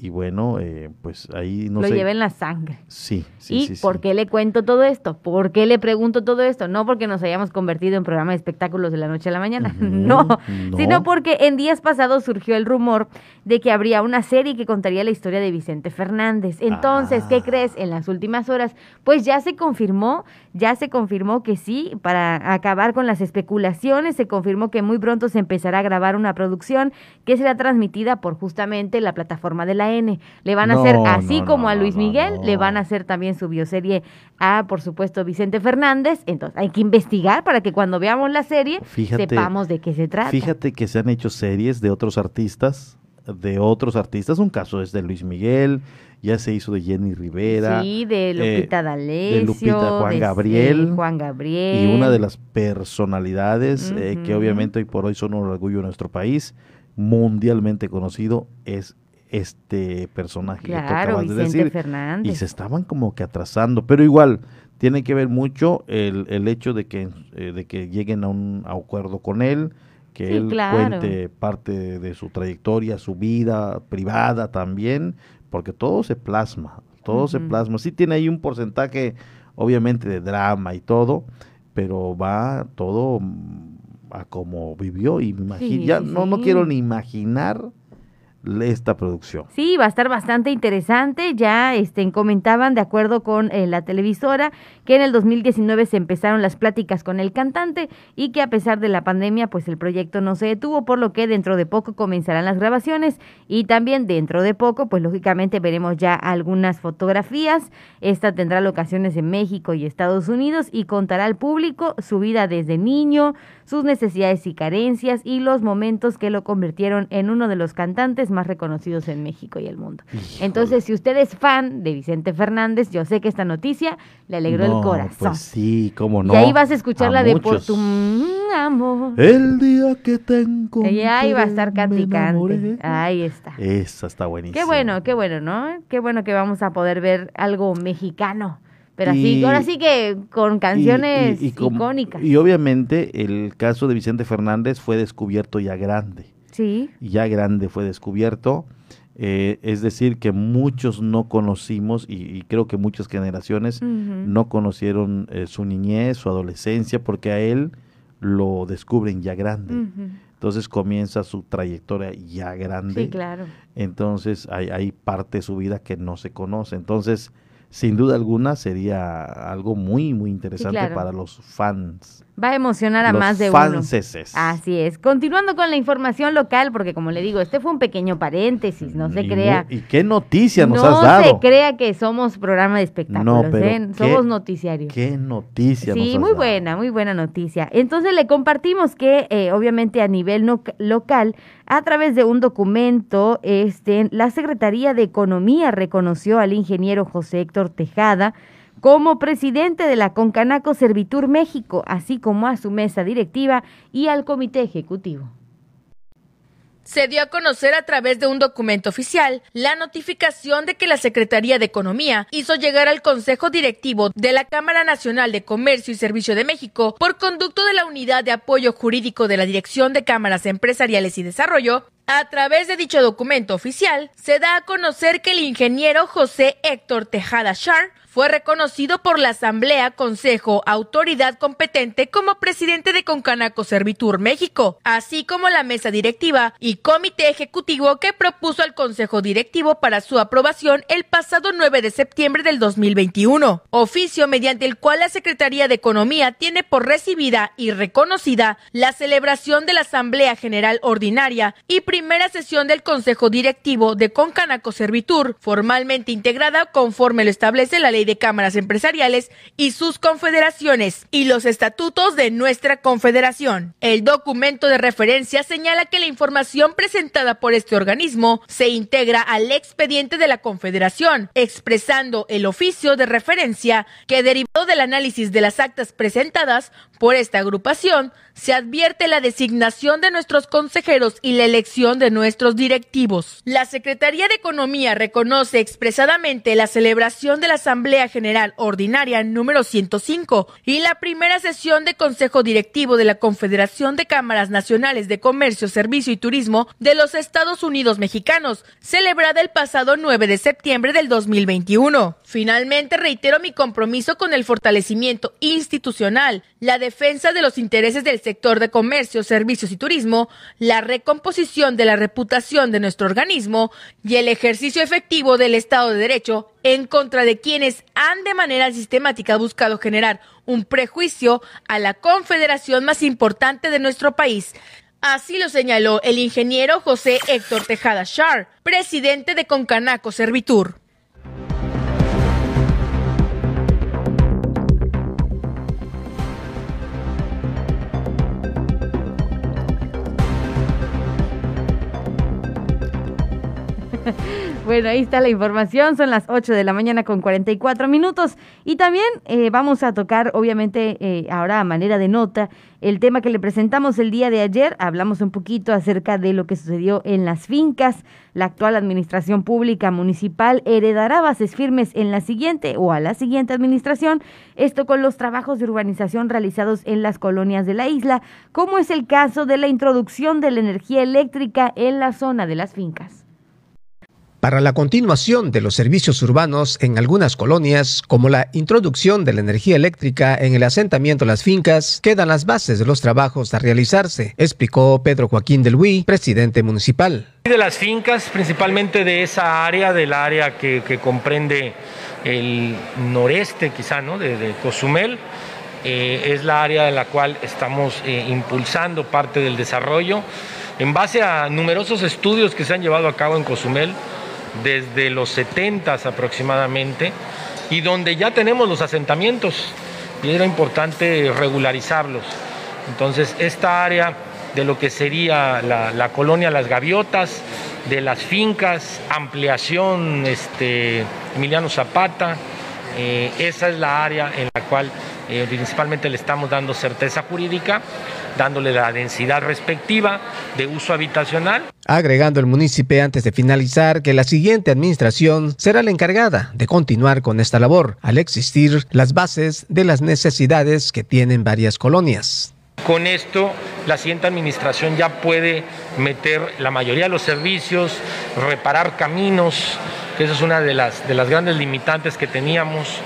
y bueno, eh, pues ahí no Lo sé. lleva en la sangre. Sí, sí, ¿Y sí, sí. por qué le cuento todo esto? ¿Por qué le pregunto todo esto? No porque nos hayamos convertido en programa de espectáculos de la noche a la mañana, no, no. sino porque en días pasados surgió el rumor de que habría una serie que contaría la historia de Vicente Fernández. Entonces, Ah. ¿qué crees? En las últimas horas, pues ya se confirmó, ya se confirmó que sí, para acabar con las especulaciones, se confirmó que muy pronto se empezará a grabar una producción que será transmitida por justamente la plataforma de la N. Le van a hacer así no, como no, a Luis Miguel, le van a hacer también su bioserie a, por supuesto, Vicente Fernández. Entonces, hay que investigar para que cuando veamos la serie Fíjate- sepamos de qué se trata. Fíjate que se han hecho series de otros artistas, de otros artistas. Un caso es de Luis Miguel, ya se hizo de Jenny Rivera. Sí, de Lupita eh, D'Alessio, de Lupita Juan de, Gabriel. Juan Gabriel. Y una de las personalidades eh, que obviamente hoy por hoy son un orgullo de nuestro país, mundialmente conocido, es este personaje que Claro, acabas de decir. Fernández. Y se estaban como que atrasando, pero igual tiene que ver mucho el, el hecho de que, eh, de que lleguen a un acuerdo con él, que Sí, él claro. cuente parte de su trayectoria, su vida privada también, porque todo se plasma, todo se plasma. Sí tiene ahí un porcentaje, obviamente, de drama y todo, pero va todo a como vivió y Sí, ya sí, no, no quiero ni imaginar esta producción. Sí, va a estar bastante interesante. Ya este, comentaban, de acuerdo con eh, la televisora, que en el 2019 se empezaron las pláticas con el cantante y que a pesar de la pandemia, pues el proyecto no se detuvo, por lo que dentro de poco comenzarán las grabaciones y también dentro de poco, pues lógicamente veremos ya algunas fotografías. Esta tendrá locaciones en México y Estados Unidos y contará al público su vida desde niño, sus necesidades y carencias y los momentos que lo convirtieron en uno de los cantantes más reconocidos en México y el mundo. Entonces, si usted es fan de Vicente Fernández, yo sé que esta noticia le alegró el Corazón. Pues sí, cómo no. Y ahí vas a escuchar la de Por muchos. tu mm, amor. El día que tengo. Y ahí va a estar Katy Cante. Ahí está. Esa está buenísima. Qué bueno, qué bueno, ¿no? Qué bueno que vamos a poder ver algo mexicano. Pero así, Y- ahora sí que con canciones Y- y- como- icónicas. Y obviamente el caso de Vicente Fernández fue descubierto ya grande. Sí. Ya grande fue descubierto. Eh, es decir, que muchos no conocimos y, y creo que muchas generaciones no conocieron eh, su niñez, su adolescencia, porque a él lo descubren ya grande. Entonces comienza su trayectoria ya grande. Sí, claro. Entonces hay, hay parte de su vida que no se conoce. Entonces, sin duda alguna, sería algo muy, muy interesante claro. para los fans. Va a emocionar a Los más de uno. fanceses. Así es. Continuando con la información local, porque como le digo, este fue un pequeño paréntesis, no se Y crea. ¿Y qué noticia nos no has dado? se crea que somos programa de espectáculos, No, pero ¿eh? somos noticiario. ¿Qué noticia nos Sí, has muy dado? buena, muy buena noticia. Entonces le compartimos que, eh, obviamente, a nivel no- local, a través de un documento, este, la Secretaría de Economía reconoció al ingeniero José Héctor Tejada como presidente de la Concanaco Servitur México, así como a su mesa directiva y al comité ejecutivo. Se dio a conocer a través de un documento oficial la notificación de que la Secretaría de Economía hizo llegar al Consejo Directivo de la Cámara Nacional de Comercio y Servicio de México por conducto de la Unidad de Apoyo Jurídico de la Dirección de Cámaras Empresariales y Desarrollo. A través de dicho documento oficial, se da a conocer que el ingeniero José Héctor Tejada Char fue reconocido por la Asamblea, Consejo, Autoridad competente como presidente de Concanaco Servitur México, así como la mesa directiva y comité ejecutivo que propuso al Consejo Directivo para su aprobación el pasado 9 de septiembre del 2021, oficio mediante el cual la Secretaría de Economía tiene por recibida y reconocida la celebración de la Asamblea General Ordinaria y primera sesión del Consejo Directivo de Concanaco Servitur, formalmente integrada conforme lo establece la Ley de Cámaras Empresariales y sus confederaciones y los estatutos de nuestra confederación. El documento de referencia señala que la información presentada por este organismo se integra al expediente de la confederación, expresando el oficio de referencia que derivado del análisis de las actas presentadas por esta agrupación, se advierte la designación de nuestros consejeros y la elección de nuestros directivos. La Secretaría de Economía reconoce expresadamente la celebración de la Asamblea General Ordinaria número 105 y la primera sesión de Consejo Directivo de la Confederación de Cámaras Nacionales de Comercio, Servicio y Turismo de los Estados Unidos Mexicanos, celebrada el pasado 9 de septiembre del 2021. Finalmente, reitero mi compromiso con el fortalecimiento institucional, la defensa de los intereses del sector de comercio, servicios y turismo, la recomposición de la reputación de nuestro organismo y el ejercicio efectivo del Estado de Derecho en contra de quienes han de manera sistemática buscado generar un prejuicio a la confederación más importante de nuestro país. Así lo señaló el ingeniero José Héctor Tejada Char, presidente de Concanaco Servitur. Bueno, ahí está la información, son las 8 de la mañana con 44 minutos. Y también eh, vamos a tocar, obviamente, eh, ahora a manera de nota, el tema que le presentamos el día de ayer, hablamos un poquito acerca de lo que sucedió en las fincas, la actual administración pública municipal heredará bases firmes en la siguiente o a la siguiente administración, esto con los trabajos de urbanización realizados en las colonias de la isla, como es el caso de la introducción de la energía eléctrica en la zona de las fincas. Para la continuación de los servicios urbanos en algunas colonias, como la introducción de la energía eléctrica en el asentamiento Las Fincas, quedan las bases de los trabajos a realizarse, explicó Pedro Joaquín del Huy, presidente municipal. De las fincas, principalmente de esa área, del área que, comprende el noreste quizá, ¿no? de Cozumel, eh, es la área en la cual estamos eh, impulsando parte del desarrollo en base a numerosos estudios que se han llevado a cabo en Cozumel desde los 70 aproximadamente y donde ya tenemos los asentamientos y era importante regularizarlos. Entonces esta área de lo que sería la, colonia Las Gaviotas de las fincas, ampliación este, Emiliano Zapata. Eh, esa es la área en la cual eh, principalmente le estamos dando certeza jurídica, dándole la densidad respectiva de uso habitacional. Agregando el municipio antes de finalizar que la siguiente administración será la encargada de continuar con esta labor, al existir las bases de las necesidades que tienen varias colonias. Con esto, la siguiente administración ya puede meter la mayoría de los servicios, reparar caminos, que esa es una de las, de las grandes limitantes que teníamos.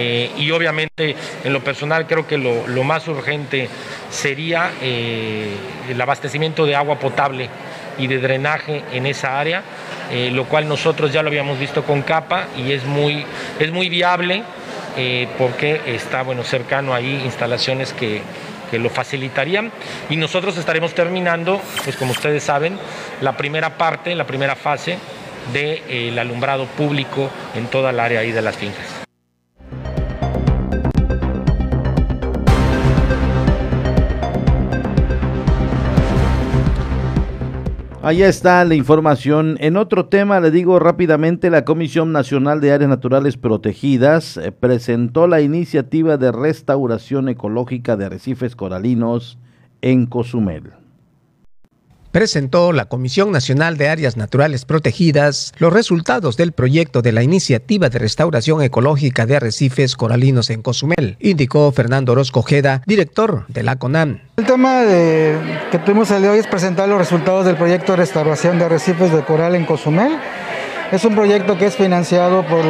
Eh, y obviamente, en lo personal, creo que lo, más urgente sería eh, el abastecimiento de agua potable y de drenaje en esa área, eh, lo cual nosotros ya lo habíamos visto con capa y es muy, es muy viable porque está bueno, cercano ahí instalaciones que, que lo facilitarían y nosotros estaremos terminando, pues como ustedes saben, la primera parte, la primera fase del de, alumbrado público en toda el área ahí de las fincas. Ahí está la información. En otro tema, le digo rápidamente, la Comisión Nacional de Áreas Naturales Protegidas eh, presentó la iniciativa de restauración ecológica de arrecifes coralinos en Cozumel presentó la Comisión Nacional de Áreas Naturales Protegidas los resultados del proyecto de la Iniciativa de Restauración Ecológica de Arrecifes Coralinos en Cozumel, indicó Fernando Orozco Ojeda, director de la CONAM. El tema que tuvimos el de hoy es presentar los resultados del proyecto de restauración de arrecifes de coral en Cozumel. Es un proyecto que es financiado por,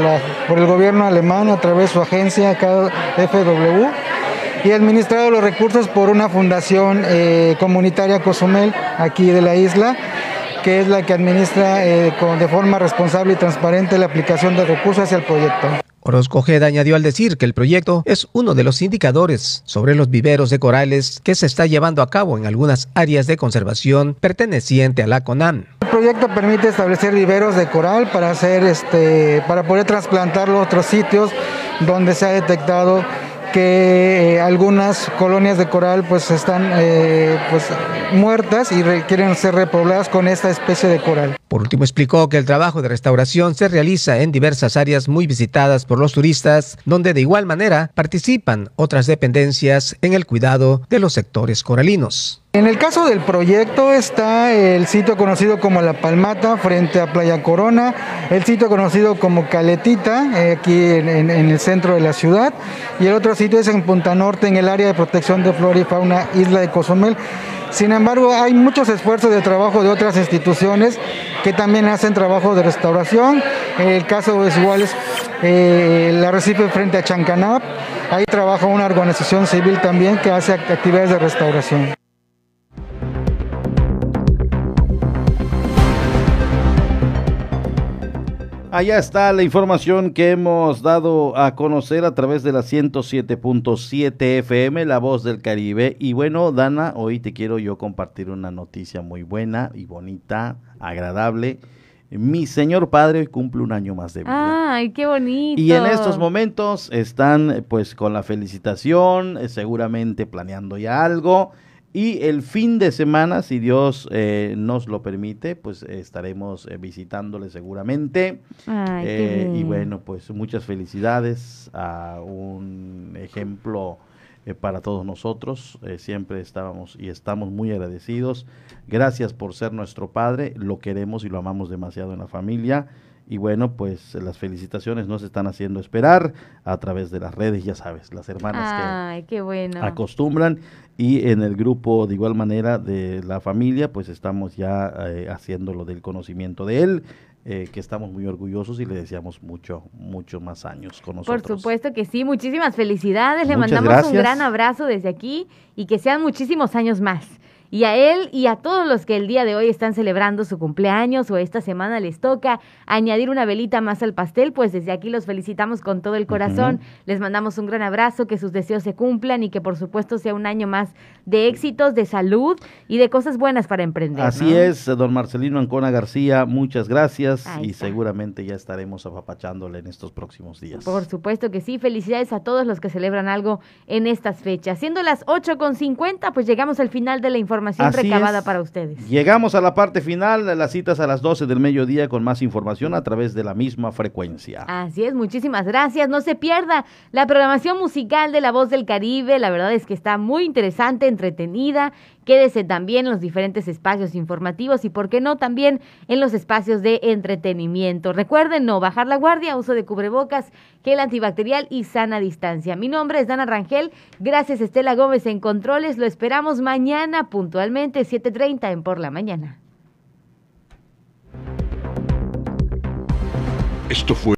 por el gobierno alemán a través de su agencia KfW y administrado los recursos por una fundación eh, comunitaria Cozumel aquí de la isla que es la que administra eh, con, de forma responsable y transparente la aplicación de recursos hacia el proyecto. Orozco Ojeda añadió al decir que el proyecto es uno de los indicadores sobre los viveros de corales que se está llevando a cabo en algunas áreas de conservación perteneciente a la CONAM. El proyecto permite establecer viveros de coral para hacer este para poder trasplantarlo a otros sitios donde se ha detectado que eh, algunas colonias de coral pues están eh, pues muertas y requieren ser repobladas con esta especie de coral. Por último explicó que el trabajo de restauración se realiza en diversas áreas muy visitadas por los turistas, donde de igual manera participan otras dependencias en el cuidado de los sectores coralinos. En el caso del proyecto está el sitio conocido como La Palmata frente a Playa Corona, el sitio conocido como Caletita, eh, aquí en, el centro de la ciudad, y el otro sitio es en Punta Norte, en el área de protección de flora y fauna, Isla de Cozumel. Sin embargo, hay muchos esfuerzos de trabajo de otras instituciones que también hacen trabajo de restauración. El caso es igual es eh, el frente a Chancanap. Ahí trabaja una organización civil también que hace actividades de restauración. Allá está la información que hemos dado a conocer a través de la 107.7 FM, La Voz del Caribe. Y bueno, Dana, hoy te quiero yo compartir una noticia muy buena y bonita, agradable. Mi señor padre hoy cumple un año más de vida. ¡Ay, qué bonito! Y en estos momentos están pues con la felicitación, eh, seguramente planeando ya algo. Y el fin de semana, si Dios eh, nos lo permite, pues estaremos eh, visitándole seguramente. Eh, y bueno, pues muchas felicidades a un ejemplo para todos nosotros. siempre estábamos y estamos muy agradecidos. Gracias por ser nuestro padre. Lo queremos y lo amamos demasiado en la familia. Y bueno, pues las felicitaciones nos están haciendo esperar a través de las redes, ya sabes, las hermanas que acostumbran. Y en el grupo, de igual manera, de la familia, pues estamos ya eh, haciendo lo del conocimiento de él. Eh, que estamos muy orgullosos y le deseamos mucho, mucho más años con nosotros. Por supuesto que sí, muchísimas felicidades, le mandamos un gran abrazo desde aquí y que sean muchísimos años más. Y a él y a todos los que el día de hoy están celebrando su cumpleaños o esta semana les toca añadir una velita más al pastel, pues desde aquí los felicitamos con todo el corazón. Les mandamos un gran abrazo, que sus deseos se cumplan y que por supuesto sea un año más de éxitos, de salud y de cosas buenas para emprender. Así es, don Marcelino Ancona García, muchas gracias y seguramente ya estaremos apapachándole en estos próximos días. Por supuesto que sí, felicidades a todos los que celebran algo en estas fechas. Siendo las 8.50, pues llegamos al final de la información información Así recabada es. para ustedes. Llegamos a la parte final las citas a las 12 del mediodía con más información a través de la misma frecuencia. Así es, muchísimas gracias. No se pierda la programación musical de La Voz del Caribe. La verdad es que está muy interesante, entretenida. Quédese también en los diferentes espacios informativos y, por qué no, también en los espacios de entretenimiento. Recuerden no bajar la guardia, uso de cubrebocas, gel antibacterial y sana distancia. Mi nombre es Dana Rangel. Gracias, Estela Gómez en Controles. Lo esperamos mañana puntualmente, 7:30 en Por la Mañana. Esto fue